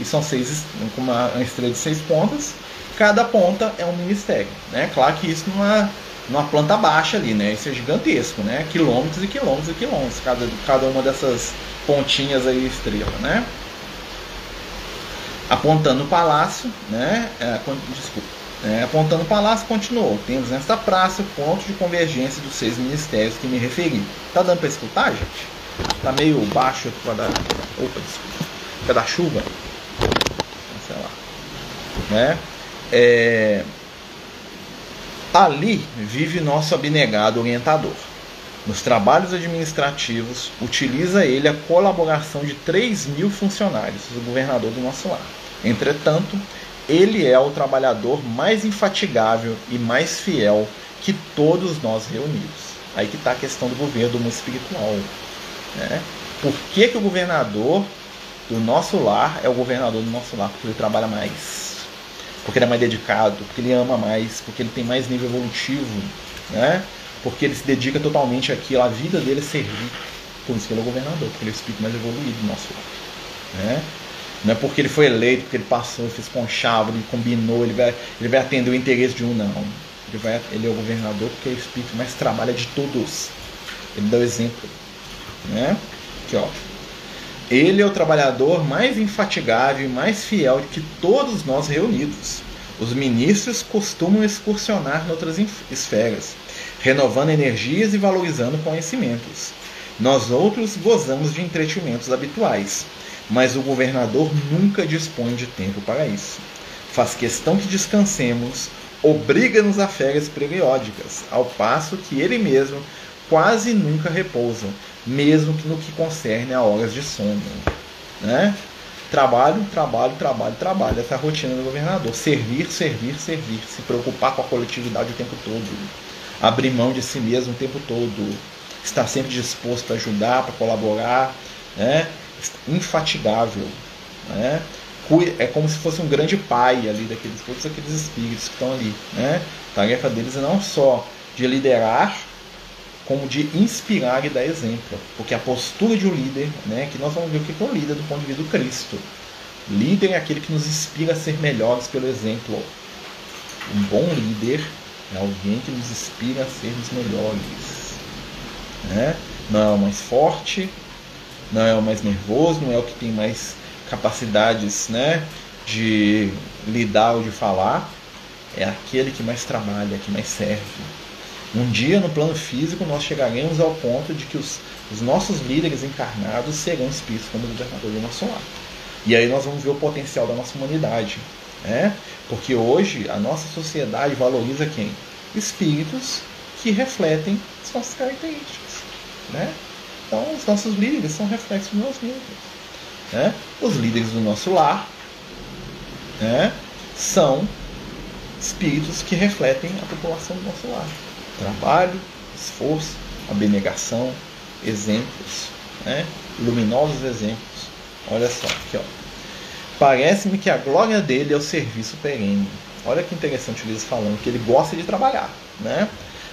Speaker 1: E são seis, com uma, uma estrela de seis pontas. Cada ponta é um ministério, né? Claro que isso numa, numa planta baixa ali, né? Isso é gigantesco, né? Quilômetros e quilômetros e quilômetros, cada, cada uma dessas pontinhas aí estrela, né? Apontando o palácio, né? É, desculpa. É, apontando o palácio, continuou. Temos nesta praça o ponto de convergência dos seis ministérios que me referi. Tá dando para escutar, gente? Tá meio baixo por causa da. Opa, desculpa. Por causa da chuva. Né? É... Ali vive nosso abnegado orientador. Nos trabalhos administrativos, utiliza ele a colaboração de 3 mil funcionários, o governador do nosso lar. Entretanto, ele é o trabalhador mais infatigável e mais fiel que todos nós reunidos. Aí que está a questão do governo do mundo espiritual. Né? Por que, que o governador do nosso lar é o governador do nosso lar, porque ele trabalha mais, porque ele é mais dedicado, porque ele ama mais, porque ele tem mais nível evolutivo, né? porque ele se dedica totalmente àquilo, a vida dele é servir. Por isso que ele é o governador, porque ele é o espírito mais evoluído do nosso lar. Né? Não é porque ele foi eleito, porque ele passou, fez conchavo, ele combinou, ele vai, ele vai atender o interesse de um, não. Ele, vai, ele é o governador porque é o espírito mais trabalha de todos. Ele dá o exemplo. Né? Aqui, ó. Ele é o trabalhador mais infatigável e mais fiel de que todos nós reunidos. Os ministros costumam excursionar noutras esferas, renovando energias e valorizando conhecimentos. Nós outros gozamos de entretimentos habituais, mas o governador nunca dispõe de tempo para isso. Faz questão que descansemos, obriga-nos a férias periódicas, ao passo que ele mesmo quase nunca repousa, mesmo que no que concerne a horas de sono. Né? Trabalho, trabalho, trabalho, trabalho. Essa é a rotina do governador. Servir, servir, servir. Se preocupar com a coletividade o tempo todo. Abrir mão de si mesmo o tempo todo. Estar sempre disposto a ajudar, para colaborar. Né? Infatigável. Né? É como se fosse um grande pai ali daqueles todos aqueles espíritos que estão ali. Né? A tarefa deles é não só de liderar, como de inspirar e dar exemplo. Porque a postura de um líder, né, que nós vamos ver o que é um líder do ponto de vista do Cristo. Líder é aquele que nos inspira a ser melhores pelo exemplo. Um bom líder é alguém que nos inspira a sermos melhores. Né? Não é o mais forte, não é o mais nervoso, não é o que tem mais capacidades né, de lidar ou de falar. É aquele que mais trabalha, que mais serve um dia, no plano físico, nós chegaremos ao ponto de que os, os nossos líderes encarnados serão espíritos como governador do nosso lar. E aí nós vamos ver o potencial da nossa humanidade. Né? Porque hoje a nossa sociedade valoriza quem? Espíritos que refletem as nossas características. Né? Então, os nossos líderes são reflexos dos nossos líderes. Né? Os líderes do nosso lar né? são espíritos que refletem a população do nosso lar trabalho, esforço, abnegação, exemplos, né? luminosos exemplos. Olha só, aqui ó. Parece-me que a glória dele é o serviço perene. Olha que interessante o falando, que ele gosta de trabalhar. Né?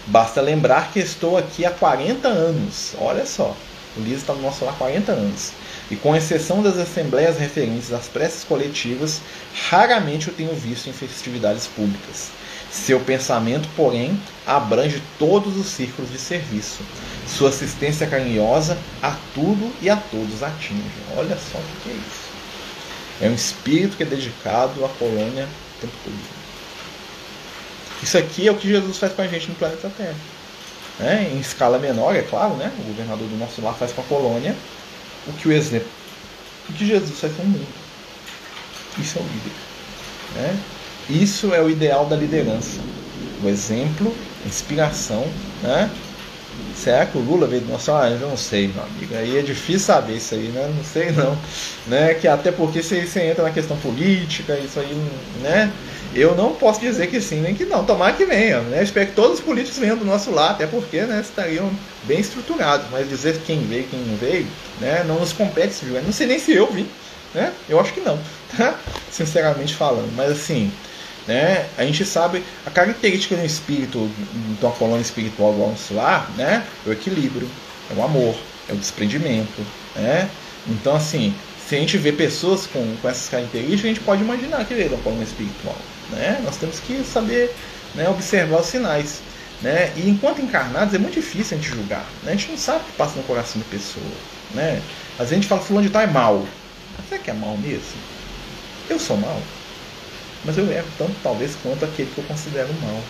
Speaker 1: Basta lembrar que estou aqui há 40 anos. Olha só, o Luiz está no nosso lar há 40 anos. E com exceção das assembleias referentes às preces coletivas, raramente o tenho visto em festividades públicas. Seu pensamento, porém, abrange todos os círculos de serviço. Sua assistência carinhosa a tudo e a todos atinge. Olha só o que é isso. É um espírito que é dedicado à colônia o tempo todo. Isso aqui é o que Jesus faz com a gente no planeta Terra. É, em escala menor, é claro, né? o governador do nosso lar faz com a colônia o que o exemplo, o que Jesus faz com o mundo. Isso é o líder. Né? Isso é o ideal da liderança. O exemplo, inspiração, né? Será que o Lula veio do nosso? Ah, eu não sei, meu amigo. Aí é difícil saber isso aí, né? Não sei não. Né? Que até porque você, você entra na questão política, isso aí, né? Eu não posso dizer que sim, nem que não. Tomara que venha, né? Espero que todos os políticos venham do nosso lado, até porque, né, estariam bem estruturados. Mas dizer quem veio, quem não veio, né? Não nos compete esse Não sei nem se eu vim, né? Eu acho que não, tá? Sinceramente falando. Mas assim, né? A gente sabe a característica do espírito, de uma colônia espiritual do nosso lar, né? É o equilíbrio, é o amor, é o desprendimento, né? Então, assim, se a gente vê pessoas com, com essas características, a gente pode imaginar que é uma colônia espiritual, né? Nós temos que saber né, observar os sinais. Né? E enquanto encarnados é muito difícil a gente julgar. Né? A gente não sabe o que passa no coração da pessoa. Né? Às vezes a gente fala fulano de tal é mal. Mas será que é mal mesmo? Eu sou mal? Mas eu erro tanto talvez quanto aquele que eu considero mal.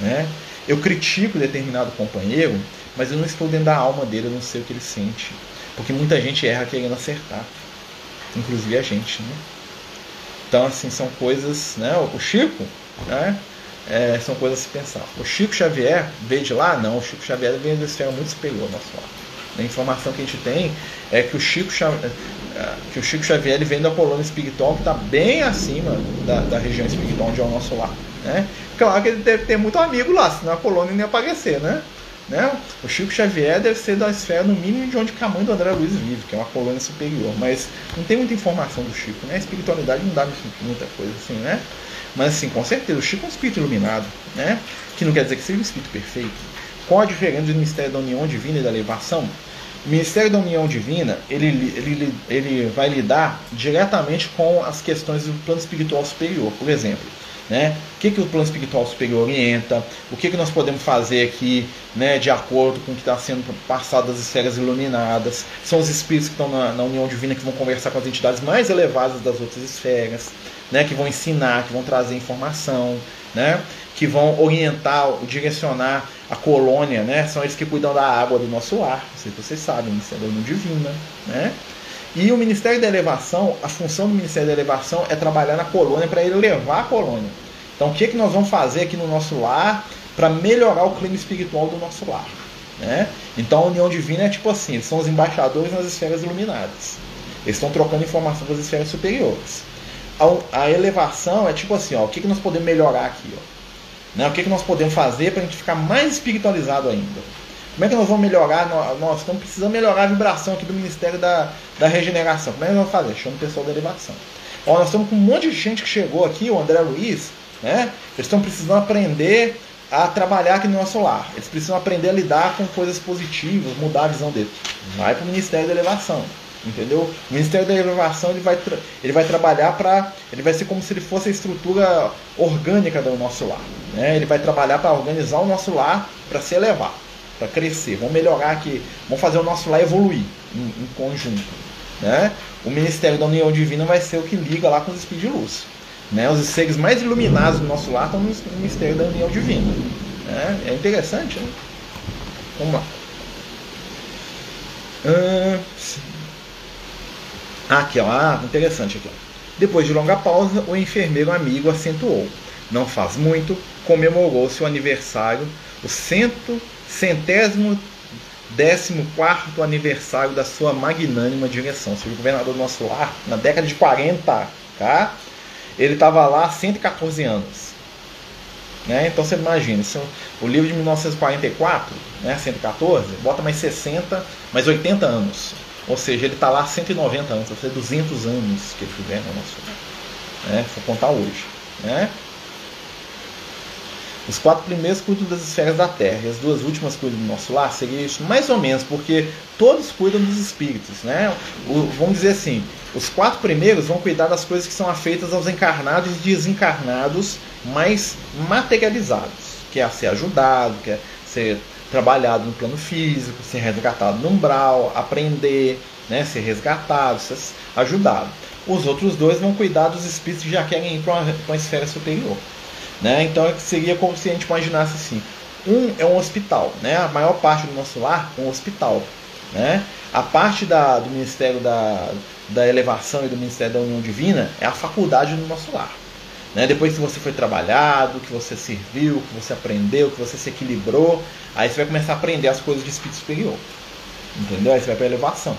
Speaker 1: Né? Eu critico determinado companheiro, mas eu não estou dentro da alma dele, eu não sei o que ele sente. Porque muita gente erra querendo acertar, inclusive a gente. Né? Então, assim, são coisas. Né? O Chico, né? É, são coisas a se pensar. O Chico Xavier veio de lá? Não, o Chico Xavier veio uma esfera muito superior ao nosso lado. A informação que a gente tem é que o Chico que o Chico Xavier vem da colônia espiritual que está bem acima da, da, região espiritual onde é o nosso lar. Né? Claro que ele deve ter muito amigo lá, senão a colônia ia aparecer, né? né? O Chico Xavier deve ser da esfera, no mínimo, de onde a mãe do André Luiz vive, que é uma colônia superior. Mas não tem muita informação do Chico, né? A espiritualidade não dá muita coisa assim, né? Mas assim, com certeza, o Chico é um espírito iluminado, né? Que não quer dizer que seja um espírito perfeito. Qual a diferença do ministério da união divina e da elevação? O ministério da união divina ele, ele, ele vai lidar diretamente com as questões do plano espiritual superior. Por exemplo, né? O que, que o plano espiritual superior orienta? O que, que nós podemos fazer aqui né, de acordo com o que está sendo passado das esferas iluminadas? São os espíritos que estão na, na, união divina que vão conversar com as entidades mais elevadas das outras esferas, né, que vão ensinar, que vão trazer informação, né, que vão orientar, direcionar a colônia. Né, são eles que cuidam da água do nosso lar. Não sei se vocês sabem, o Ministério da União Divina. Né? E o Ministério da Elevação, a função do Ministério da Elevação é trabalhar na colônia para ele levar a colônia. Então, o que, é que nós vamos fazer aqui no nosso lar para melhorar o clima espiritual do nosso lar? Né? Então, a união divina é tipo assim: eles são os embaixadores nas esferas iluminadas. Eles estão trocando informação das esferas superiores. A, a elevação é tipo assim: ó, o que, é que nós podemos melhorar aqui? Ó? Né? O que, que nós podemos fazer para a gente ficar mais espiritualizado ainda? Como é que nós vamos melhorar? Nós estamos precisando melhorar a vibração aqui do Ministério da, da Regeneração. Como é que nós vamos fazer? Chama o pessoal da elevação. Ó, nós estamos com um monte de gente que chegou aqui, o André Luiz, né? Eles estão precisando aprender a trabalhar aqui no nosso lar. Eles precisam aprender a lidar com coisas positivas, mudar a visão deles. Vai para o Ministério da Elevação. Entendeu? O Ministério da Elevação ele vai, ele vai trabalhar para. Ele vai ser como se ele fosse a estrutura orgânica do nosso lar. Né? Ele vai trabalhar para organizar o nosso lar para se elevar para crescer, vamos melhorar aqui, vamos fazer o nosso lá evoluir em, em, conjunto. Né? O Ministério da União Divina vai ser o que liga lá com os Espíritos de Luz. Né? Os seres mais iluminados do nosso lar estão no Ministério da União Divina. Né? É interessante, né? Vamos lá. Ah, aqui, ó. Ah, interessante aqui. Depois de longa pausa, o enfermeiro amigo acentuou. Não faz muito, comemorou-se o aniversário, o cento centésimo décimo quarto aniversário da sua magnânima direção. O governador do nosso lar, na década de 40, tá? Ele estava lá há 114 anos. Né? Então você imagina, o livro de 1944, né, 114, bota mais 60, mais 80 anos. Ou seja, ele está lá há 190 anos, ou seja, 200 anos que ele governa o nosso. Né? For contar hoje. Né? Os quatro primeiros cuidam das esferas da Terra e as duas últimas cuidam do nosso lar. Seria isso mais ou menos, porque todos cuidam dos espíritos, né? O, vamos dizer assim, os quatro primeiros vão cuidar das coisas que são afeitas aos encarnados e desencarnados mais materializados, que é ser ajudado, que é ser trabalhado no plano físico, ser resgatado no umbral, aprender, né, ser resgatado, ser ajudado. Os outros dois vão cuidar dos espíritos que já querem ir para uma, uma esfera superior. Né? Então seria como se a gente imaginasse assim: um é um hospital, né? a maior parte do nosso lar é um hospital. Né? A parte da, do Ministério da, da Elevação e do Ministério da União Divina é a faculdade do nosso lar. Né? Depois que você foi trabalhado, que você serviu, que você aprendeu, que você se equilibrou, aí você vai começar a aprender as coisas de espírito superior. Entendeu? Aí você vai para a elevação.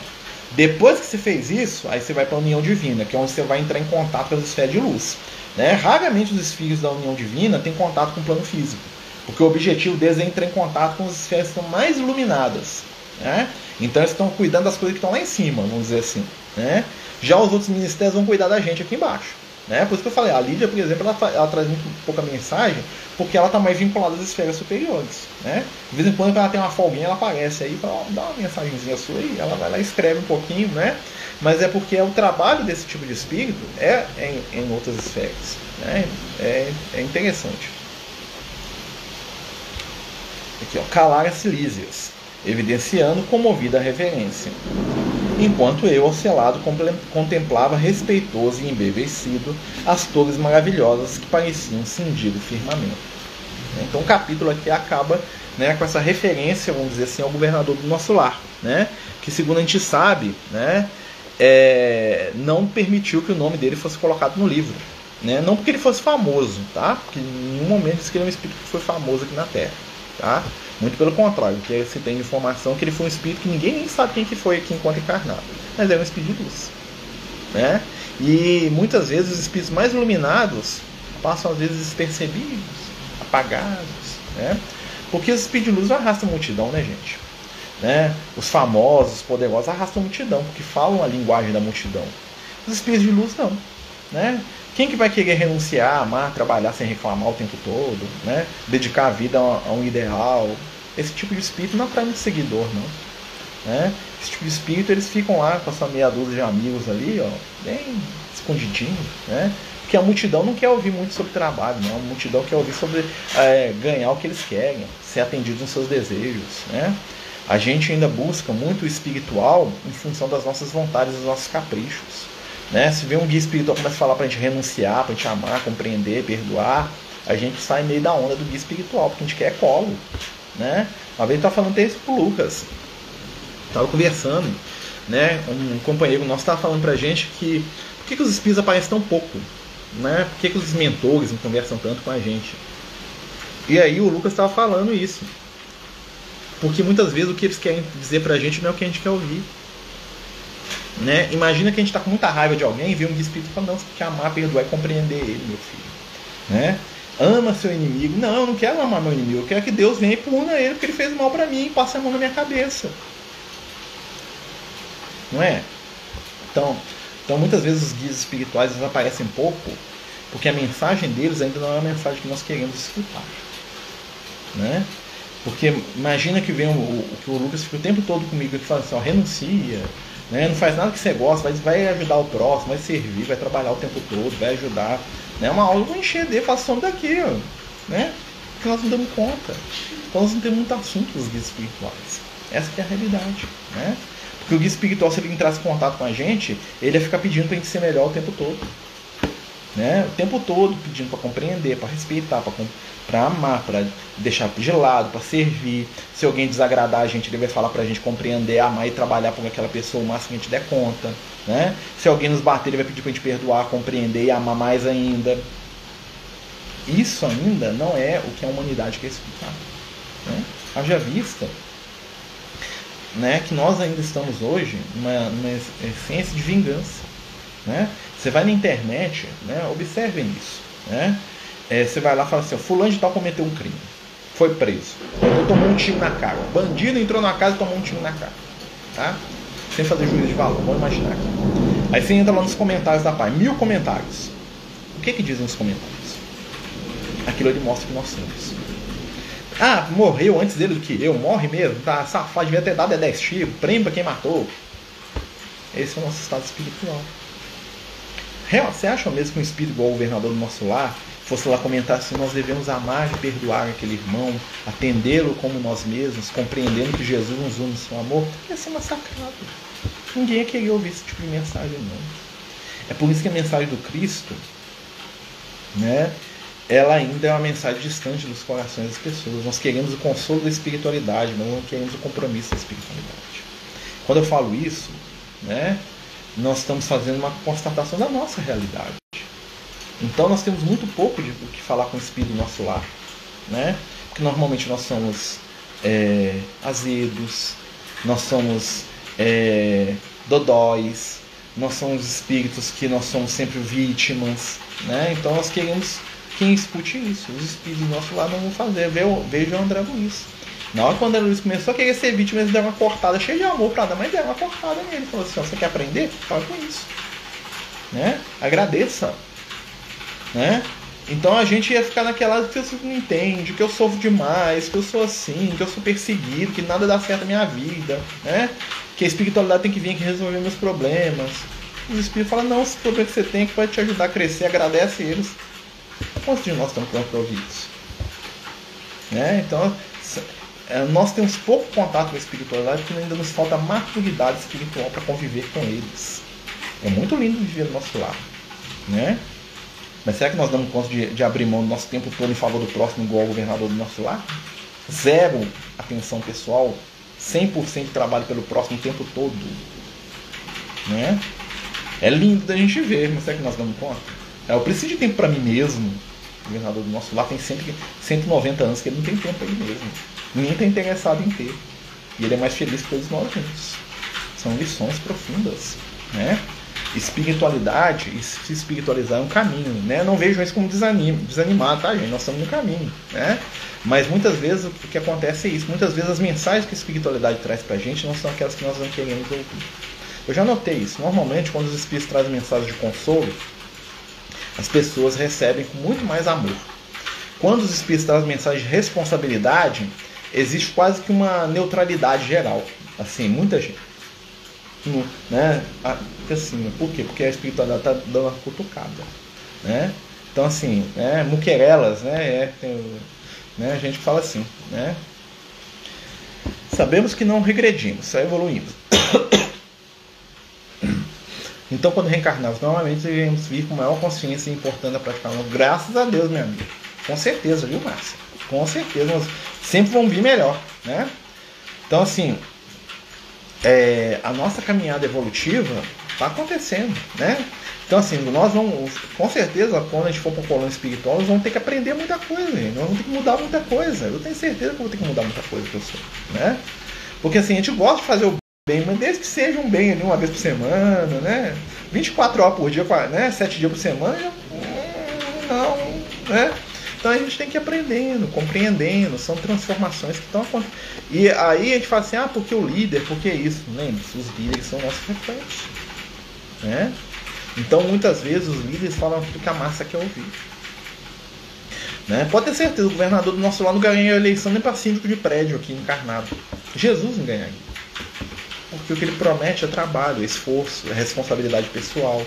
Speaker 1: Depois que você fez isso, aí você vai para a união divina, que é onde você vai entrar em contato com as esferas de luz. Né? Raramente os espíritos da união divina têm contato com o plano físico, porque o objetivo deles é entrar em contato com as esferas que estão mais iluminadas. Né? Então eles estão cuidando das coisas que estão lá em cima, vamos dizer assim. Né? Já os outros ministérios vão cuidar da gente aqui embaixo. Né? Por isso que eu falei, a Lídia, por exemplo, ela, ela traz muito pouca mensagem, porque ela está mais vinculada às esferas superiores. Né? De vez em quando, quando ela tem uma folguinha, ela aparece aí para dar uma mensagenzinha sua e ela vai lá e escreve um pouquinho, né? mas é porque é o trabalho desse tipo de espírito é em, em outras esferas. Né? É, é interessante. Aqui, ó, calar as silícias, evidenciando comovida a reverência. Enquanto eu, ao contemplava respeitoso e embevecido as torres maravilhosas que pareciam cindir o firmamento. Então o capítulo aqui acaba né, com essa referência, vamos dizer assim, ao governador do nosso lar, né, que segundo a gente sabe, né, é, não permitiu que o nome dele fosse colocado no livro. Né? Não porque ele fosse famoso, tá? Porque em nenhum momento disse que ele é um espírito que foi famoso aqui na Terra. Tá? Muito pelo contrário, que se tem informação que ele foi um espírito que ninguém nem sabe quem que foi aqui enquanto encarnado. Mas é um espírito de luz. Né? E muitas vezes os espíritos mais iluminados passam às vezes despercebidos, apagados. Né? Porque os espíritos de luz arrastam a multidão, né, gente? Né? Os famosos, os poderosos arrastam a multidão, porque falam a linguagem da multidão. Os espíritos de luz não. Né? Quem que vai querer renunciar, amar, trabalhar sem reclamar o tempo todo, né? dedicar a vida a um ideal? Esse tipo de espírito não atrai muito seguidor, não. Né? Esse tipo de espírito, eles ficam lá com essa meia dúzia de amigos ali, ó, bem escondidinho, né? Porque a multidão não quer ouvir muito sobre trabalho, não. A multidão quer ouvir sobre é, ganhar o que eles querem, ser atendidos nos seus desejos, né? A gente ainda busca muito o espiritual em função das nossas vontades, dos nossos caprichos. Né? Se vê um guia espiritual começa a falar para a gente renunciar, para a gente amar, compreender, perdoar, a gente sai meio da onda do guia espiritual, porque a gente quer colo. Né? Uma vez eu estava falando até isso pro Lucas. Estava conversando, né? Um companheiro nosso estava falando para a gente que por que, que os espíritos aparecem tão pouco? Né? Por que, que os mentores não conversam tanto com a gente? E aí o Lucas estava falando isso. Porque muitas vezes o que eles querem dizer pra gente não é o que a gente quer ouvir. Né? Imagina que a gente está com muita raiva de alguém e vê um espírito falando, não, você tem que amar, perdoar e compreender ele, meu filho. Né? Ama seu inimigo. Não, eu não quero amar meu inimigo, eu quero que Deus venha e puna ele porque ele fez mal para mim e passe a mão na minha cabeça. Não é? Então, então muitas vezes os guias espirituais aparecem pouco porque a mensagem deles ainda não é a mensagem que nós queremos escutar. Né? Porque imagina que vem o, o, que o Lucas fica o tempo todo comigo e fala assim, ó, renuncia, né? não faz nada que você gosta, mas vai ajudar o próximo, vai servir, vai trabalhar o tempo todo, vai ajudar. Né? Uma aula eu vou encher de façam daqui, ó, né? Porque nós não damos conta. Então nós não temos muito assunto dos guias espirituais. Essa é a realidade. Né? Porque o guia espiritual, se ele entrasse em contato com a gente, ele ia ficar pedindo para a gente ser melhor o tempo todo. Né? O tempo todo pedindo para compreender, para respeitar, para para amar, para deixar de lado, para servir. Se alguém desagradar a gente, ele vai falar para a gente compreender, amar e trabalhar por aquela pessoa o máximo que a gente der conta. Né? Se alguém nos bater, ele vai pedir para a gente perdoar, compreender e amar mais ainda. Isso ainda não é o que a humanidade quer escutar. Né? Haja vista né, que nós ainda estamos hoje numa, numa essência de vingança. Né? Você vai na internet, né, observem isso. Né? é, você vai lá e fala assim: Fulano de Tal cometeu um crime, foi preso, tomou um tiro na cara. Bandido entrou na casa e tomou um tiro na cara. Tá? Sem fazer juízo de valor, vamos imaginar aqui. Aí você entra lá nos comentários da página, mil comentários. O que que dizem os comentários? Aquilo ali mostra que nós somos. Ah, morreu antes dele do que eu, morre mesmo, tá safado, devia ter dado 10 tiros, prêmio pra quem matou. Esse é o nosso estado espiritual. Real, você acha mesmo que um espírito igual o governador do nosso lar fosse lá comentar assim, nós devemos amar e perdoar aquele irmão, atendê-lo como nós mesmos, compreendendo que Jesus nos une no seu amor, ia ser massacrado. Ninguém ia querer ouvir esse tipo de mensagem, não. É por isso que a mensagem do Cristo, né, ela ainda é uma mensagem distante dos corações das pessoas. Nós queremos o consolo da espiritualidade, mas não queremos o compromisso da espiritualidade. Quando eu falo isso, né, nós estamos fazendo uma constatação da nossa realidade. Então nós temos muito pouco de o que falar com o espírito do nosso lar, né? Porque normalmente nós somos é, azedos, nós somos é, dodóis, nós somos espíritos que nós somos sempre vítimas, né? Então nós queremos quem escute isso. Os espíritos do nosso lar não vão fazer. Veja o André Luiz. Na hora que o André Luiz começou a querer ser vítima, eles deram uma cortada cheia de amor para dar, mas deram uma cortada nele. Falou assim: você quer aprender? Fala com isso. Né? Agradeça né? Então a gente ia ficar naquela que você não entende, que eu sofro demais, que eu sou assim, que eu sou perseguido, que nada dá certo na minha vida, né? Que a espiritualidade tem que vir aqui resolver meus problemas. Os espíritos falam, não, esse problema que você tem é que vai te ajudar a crescer, agradece eles. Quantos de nós estamos prontos para? Né? Então, é, nós temos pouco contato com a espiritualidade porque ainda nos falta maturidade espiritual para conviver com eles. É muito lindo viver do nosso lado, né? Mas será que nós damos conta de, de abrir mão do nosso tempo todo em favor do próximo, igual o governador do nosso lar? Zero atenção pessoal, 100% de trabalho pelo próximo o tempo todo. Né? É lindo da gente ver, mas será que nós damos conta? É, eu preciso de tempo para mim mesmo. O governador do nosso lar tem 190 anos que ele não tem tempo para ele mesmo. Ninguém está interessado em ter. E ele é mais feliz que todos nós juntos. São lições profundas. Né? espiritualidade e se espiritualizar é um caminho, né? Não vejo isso como desanimar, tá, gente? Nós estamos no caminho, né? Mas muitas vezes o que acontece é isso. Muitas vezes as mensagens que a espiritualidade traz pra gente não são aquelas que nós não queremos ouvir. Eu já notei isso. Normalmente, quando os espíritos trazem mensagens de consolo, as pessoas recebem com muito mais amor. Quando os espíritos trazem mensagens de responsabilidade, existe quase que uma neutralidade geral. Assim, muita gente. Né? Assim, por quê? Porque a espiritualidade está dando uma cutucada. Né? Então, assim, né? muquerelas, né? É, tem, né? A gente fala assim, né? Sabemos que não regredimos, só evoluímos. Então, quando reencarnamos, normalmente devemos vir com maior consciência e importância praticar. Graças a Deus, meu amigo. Com certeza, viu, Márcia? Com certeza. Sempre vão vir melhor, né? Então, assim, é, a nossa caminhada evolutiva está acontecendo, né? Então, assim, nós vamos, com certeza, quando a gente for para o plano espiritual, nós vamos ter que aprender muita coisa, gente. nós vamos ter que mudar muita coisa. Eu tenho certeza que vou ter que mudar muita coisa sou, né? Porque, assim, a gente gosta de fazer o bem, mas desde que seja um bem ali uma vez por semana, né? 24 horas por dia, né? 7 dias por semana, hum, não, né? Então a gente tem que ir aprendendo, compreendendo, são transformações que estão acontecendo. E aí a gente fala assim, ah, porque o líder, porque isso? Lembre-se, os líderes são nossos reflexos. Né? Então muitas vezes os líderes falam aquilo que a massa quer ouvir. Né? Pode ter certeza, o governador do nosso lado não ganhou a eleição nem para síndico de prédio aqui encarnado. Jesus não ganharia. Porque o que ele promete é trabalho, é esforço, é responsabilidade pessoal.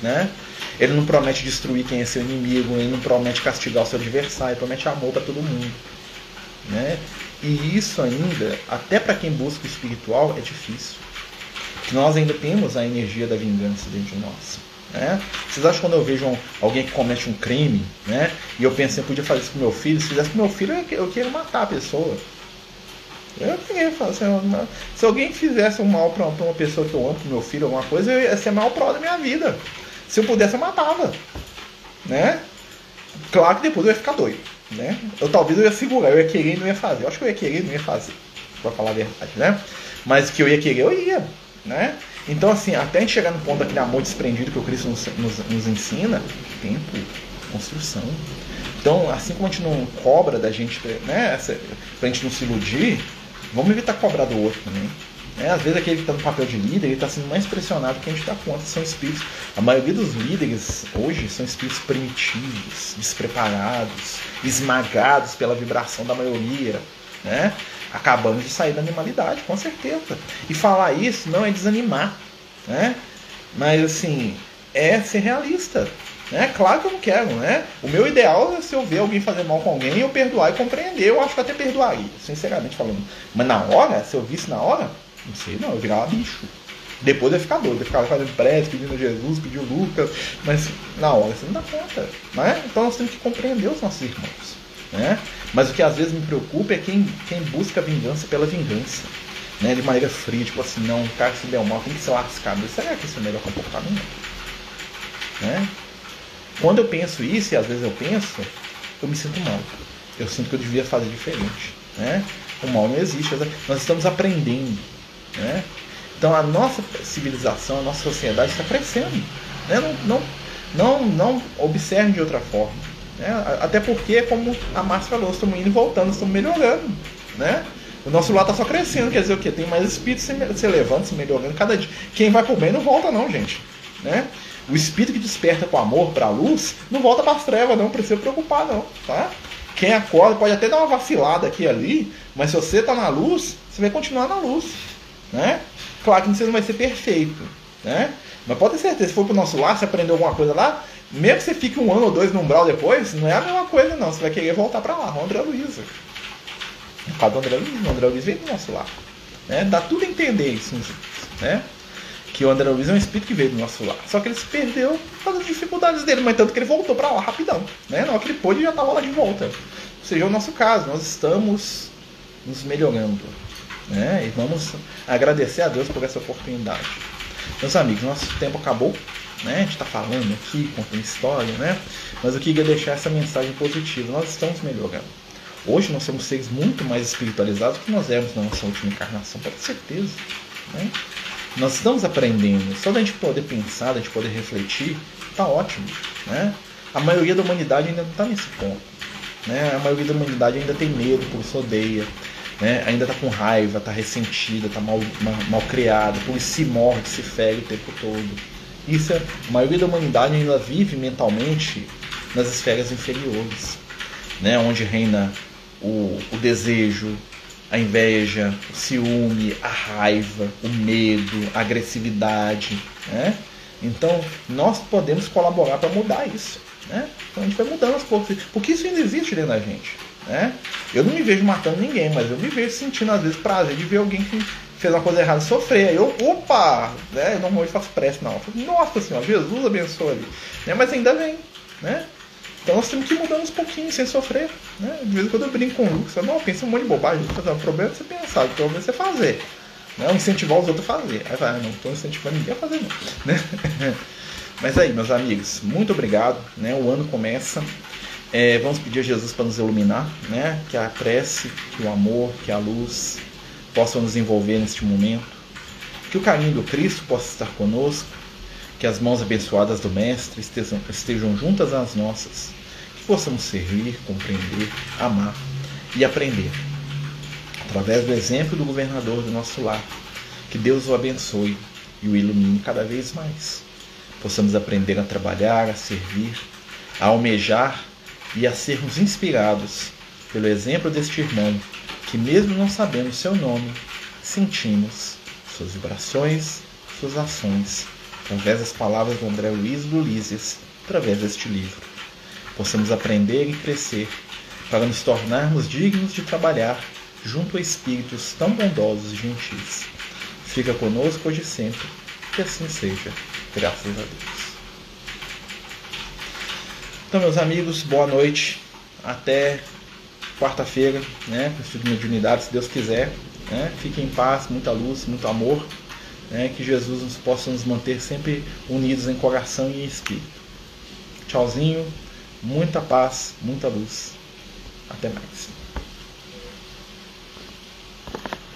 Speaker 1: Né? Ele não promete destruir quem é seu inimigo, ele não promete castigar o seu adversário, ele promete amor para todo mundo. Né? E isso ainda, até para quem busca o espiritual, é difícil. Que nós ainda temos a energia da vingança dentro de nós. Né? Vocês acham que quando eu vejo alguém que comete um crime, né? E eu penso, eu podia fazer isso com meu filho, se fizesse com meu filho, eu queria matar a pessoa. Eu queria fazer uma... Se alguém fizesse um mal para uma pessoa que eu amo, pro meu filho, alguma coisa, eu ia ser mal pró da minha vida. Se eu pudesse, eu matava. Né? Claro que depois eu ia ficar doido. Né? Eu talvez eu ia segurar, eu ia querer e não ia fazer. Eu acho que eu ia querer e não ia fazer. Pra falar a verdade, né? Mas que eu ia querer, eu ia. Né? Então, assim, até a gente chegar no ponto daquele amor desprendido que o Cristo nos, nos, nos ensina, tempo, construção. Então, assim como a gente não cobra da gente, né, pra gente não se iludir, vamos evitar cobrar do outro também. É, às vezes aquele que está no papel de líder, ele está sendo mais pressionado que a gente dá conta, são espíritos. A maioria dos líderes hoje são espíritos primitivos, despreparados, esmagados pela vibração da maioria. Né? Acabamos de sair da animalidade, com certeza. E falar isso não é desanimar. Né? Mas assim, é ser realista. Né? Claro que eu não quero, né? O meu ideal é se eu ver alguém fazer mal com alguém, eu perdoar e compreender. Eu acho que até perdoaria, sinceramente falando. Mas na hora, se eu visse na hora, não sei não, eu virava bicho. Depois ia ficar doido, eu ficava fazendo prece, pedindo Jesus, pedindo Lucas, mas na hora você não dá conta. Né? Então nós temos que compreender os nossos irmãos. Né? Mas o que às vezes me preocupa é quem, quem busca vingança pela vingança. Né? De maneira fria, tipo assim, não, o cara se deu mal, tem que ser lascado. Será que esse é o melhor comportamento? Né? Quando eu penso isso, e às vezes eu penso, eu me sinto mal. Eu sinto que eu devia fazer diferente. Né? O mal não existe, nós estamos aprendendo. Né? Então a nossa civilização, a nossa sociedade está crescendo. Né? Não, não, não, não observe de outra forma. Né? Até porque, como a Márcia falou, estamos indo e voltando, estamos melhorando. Né? O nosso lado está só crescendo, quer dizer o quê? Tem mais espíritos se, se levando, se melhorando cada dia. Quem vai pro bem não volta não, gente. Né? O espírito que desperta com amor para a luz não volta para as trevas, não precisa preocupar não, tá? Quem acorda pode até dar uma vacilada aqui e ali, mas se você está na luz, você vai continuar na luz. Né? Claro que você não vai ser perfeito, né? Mas pode ter certeza, se for pro nosso lar, se aprender alguma coisa lá, mesmo que você fique um ano ou dois no umbral depois, não é a mesma coisa não. Você vai querer voltar para lá, o André Luiz. No caso do André Luiz, o André Luiz veio do nosso lar. Né? Dá tudo a entender isso, né? Que o André Luiz é um espírito que veio do nosso lar. Só que ele se perdeu por dificuldades dele, mas tanto que ele voltou para lá rapidão. Né? Na hora que ele pôde, já estava lá de volta. Ou seja, é o nosso caso, nós estamos nos melhorando. Né? E vamos agradecer a Deus por essa oportunidade. Meus amigos, nosso tempo acabou. Né? A gente está falando aqui, contando história, né? mas eu queria deixar essa mensagem positiva. Nós estamos melhorando. Hoje nós somos seres muito mais espiritualizados do que nós éramos na nossa última encarnação, pode certeza. Né? Nós estamos aprendendo. Só da gente poder pensar, da gente poder refletir, está ótimo. Né? A maioria da humanidade ainda não está nesse ponto. Né? A maioria da humanidade ainda tem medo, por isso odeia né, ainda está com raiva, está ressentida, está mal, mal, mal criada, por isso se morde, se fere o tempo todo. Isso é, a maioria da humanidade ainda vive mentalmente nas esferas inferiores, né, onde reina o, o desejo, a inveja, o ciúme, a raiva, o medo, a agressividade, né? Então, nós podemos colaborar para mudar isso, né? Então, a gente vai mudando as coisas, porque isso ainda existe dentro da gente, né? Eu não me vejo matando ninguém, mas eu me vejo sentindo, às vezes, prazer de ver alguém que fez uma coisa errada sofrer. Aí eu, opa! Né? Eu normalmente faço prece, não. Nossa Senhora, Jesus abençoe ali. Né? Mas ainda vem, né? Então nós temos que ir mudando uns pouquinhos sem sofrer. Né? De vez em quando eu brinco com o Lucas, não, pensa um monte de bobagem. O problema é você pensar, o problema é você fazer. Não incentivar os outros a fazer. Aí vai, ah, não estou incentivando ninguém a fazer não. Né? Mas aí, meus amigos, muito obrigado. Né? O ano começa. É, vamos pedir a Jesus para nos iluminar, né? que a prece, que o amor, que a luz possam nos envolver neste momento. Que o carinho do Cristo possa estar conosco que as mãos abençoadas do Mestre estejam, estejam juntas às nossas, que possamos servir, compreender, amar e aprender. Através do exemplo do governador do nosso lar, que Deus o abençoe e o ilumine cada vez mais. Possamos aprender a trabalhar, a servir, a almejar e a sermos inspirados pelo exemplo deste irmão, que, mesmo não sabendo seu nome, sentimos suas vibrações, suas ações através das palavras do André Luiz do através deste livro. Possamos aprender e crescer para nos tornarmos dignos de trabalhar junto a espíritos tão bondosos e gentis. Fica conosco hoje e sempre, que assim seja, graças a Deus. Então, meus amigos, boa noite. Até quarta-feira, né? Com de unidade, se Deus quiser. Né? Fiquem em paz, muita luz, muito amor né, que Jesus nos possa nos manter sempre unidos em coração e em espírito. Tchauzinho, muita paz, muita luz. Até mais.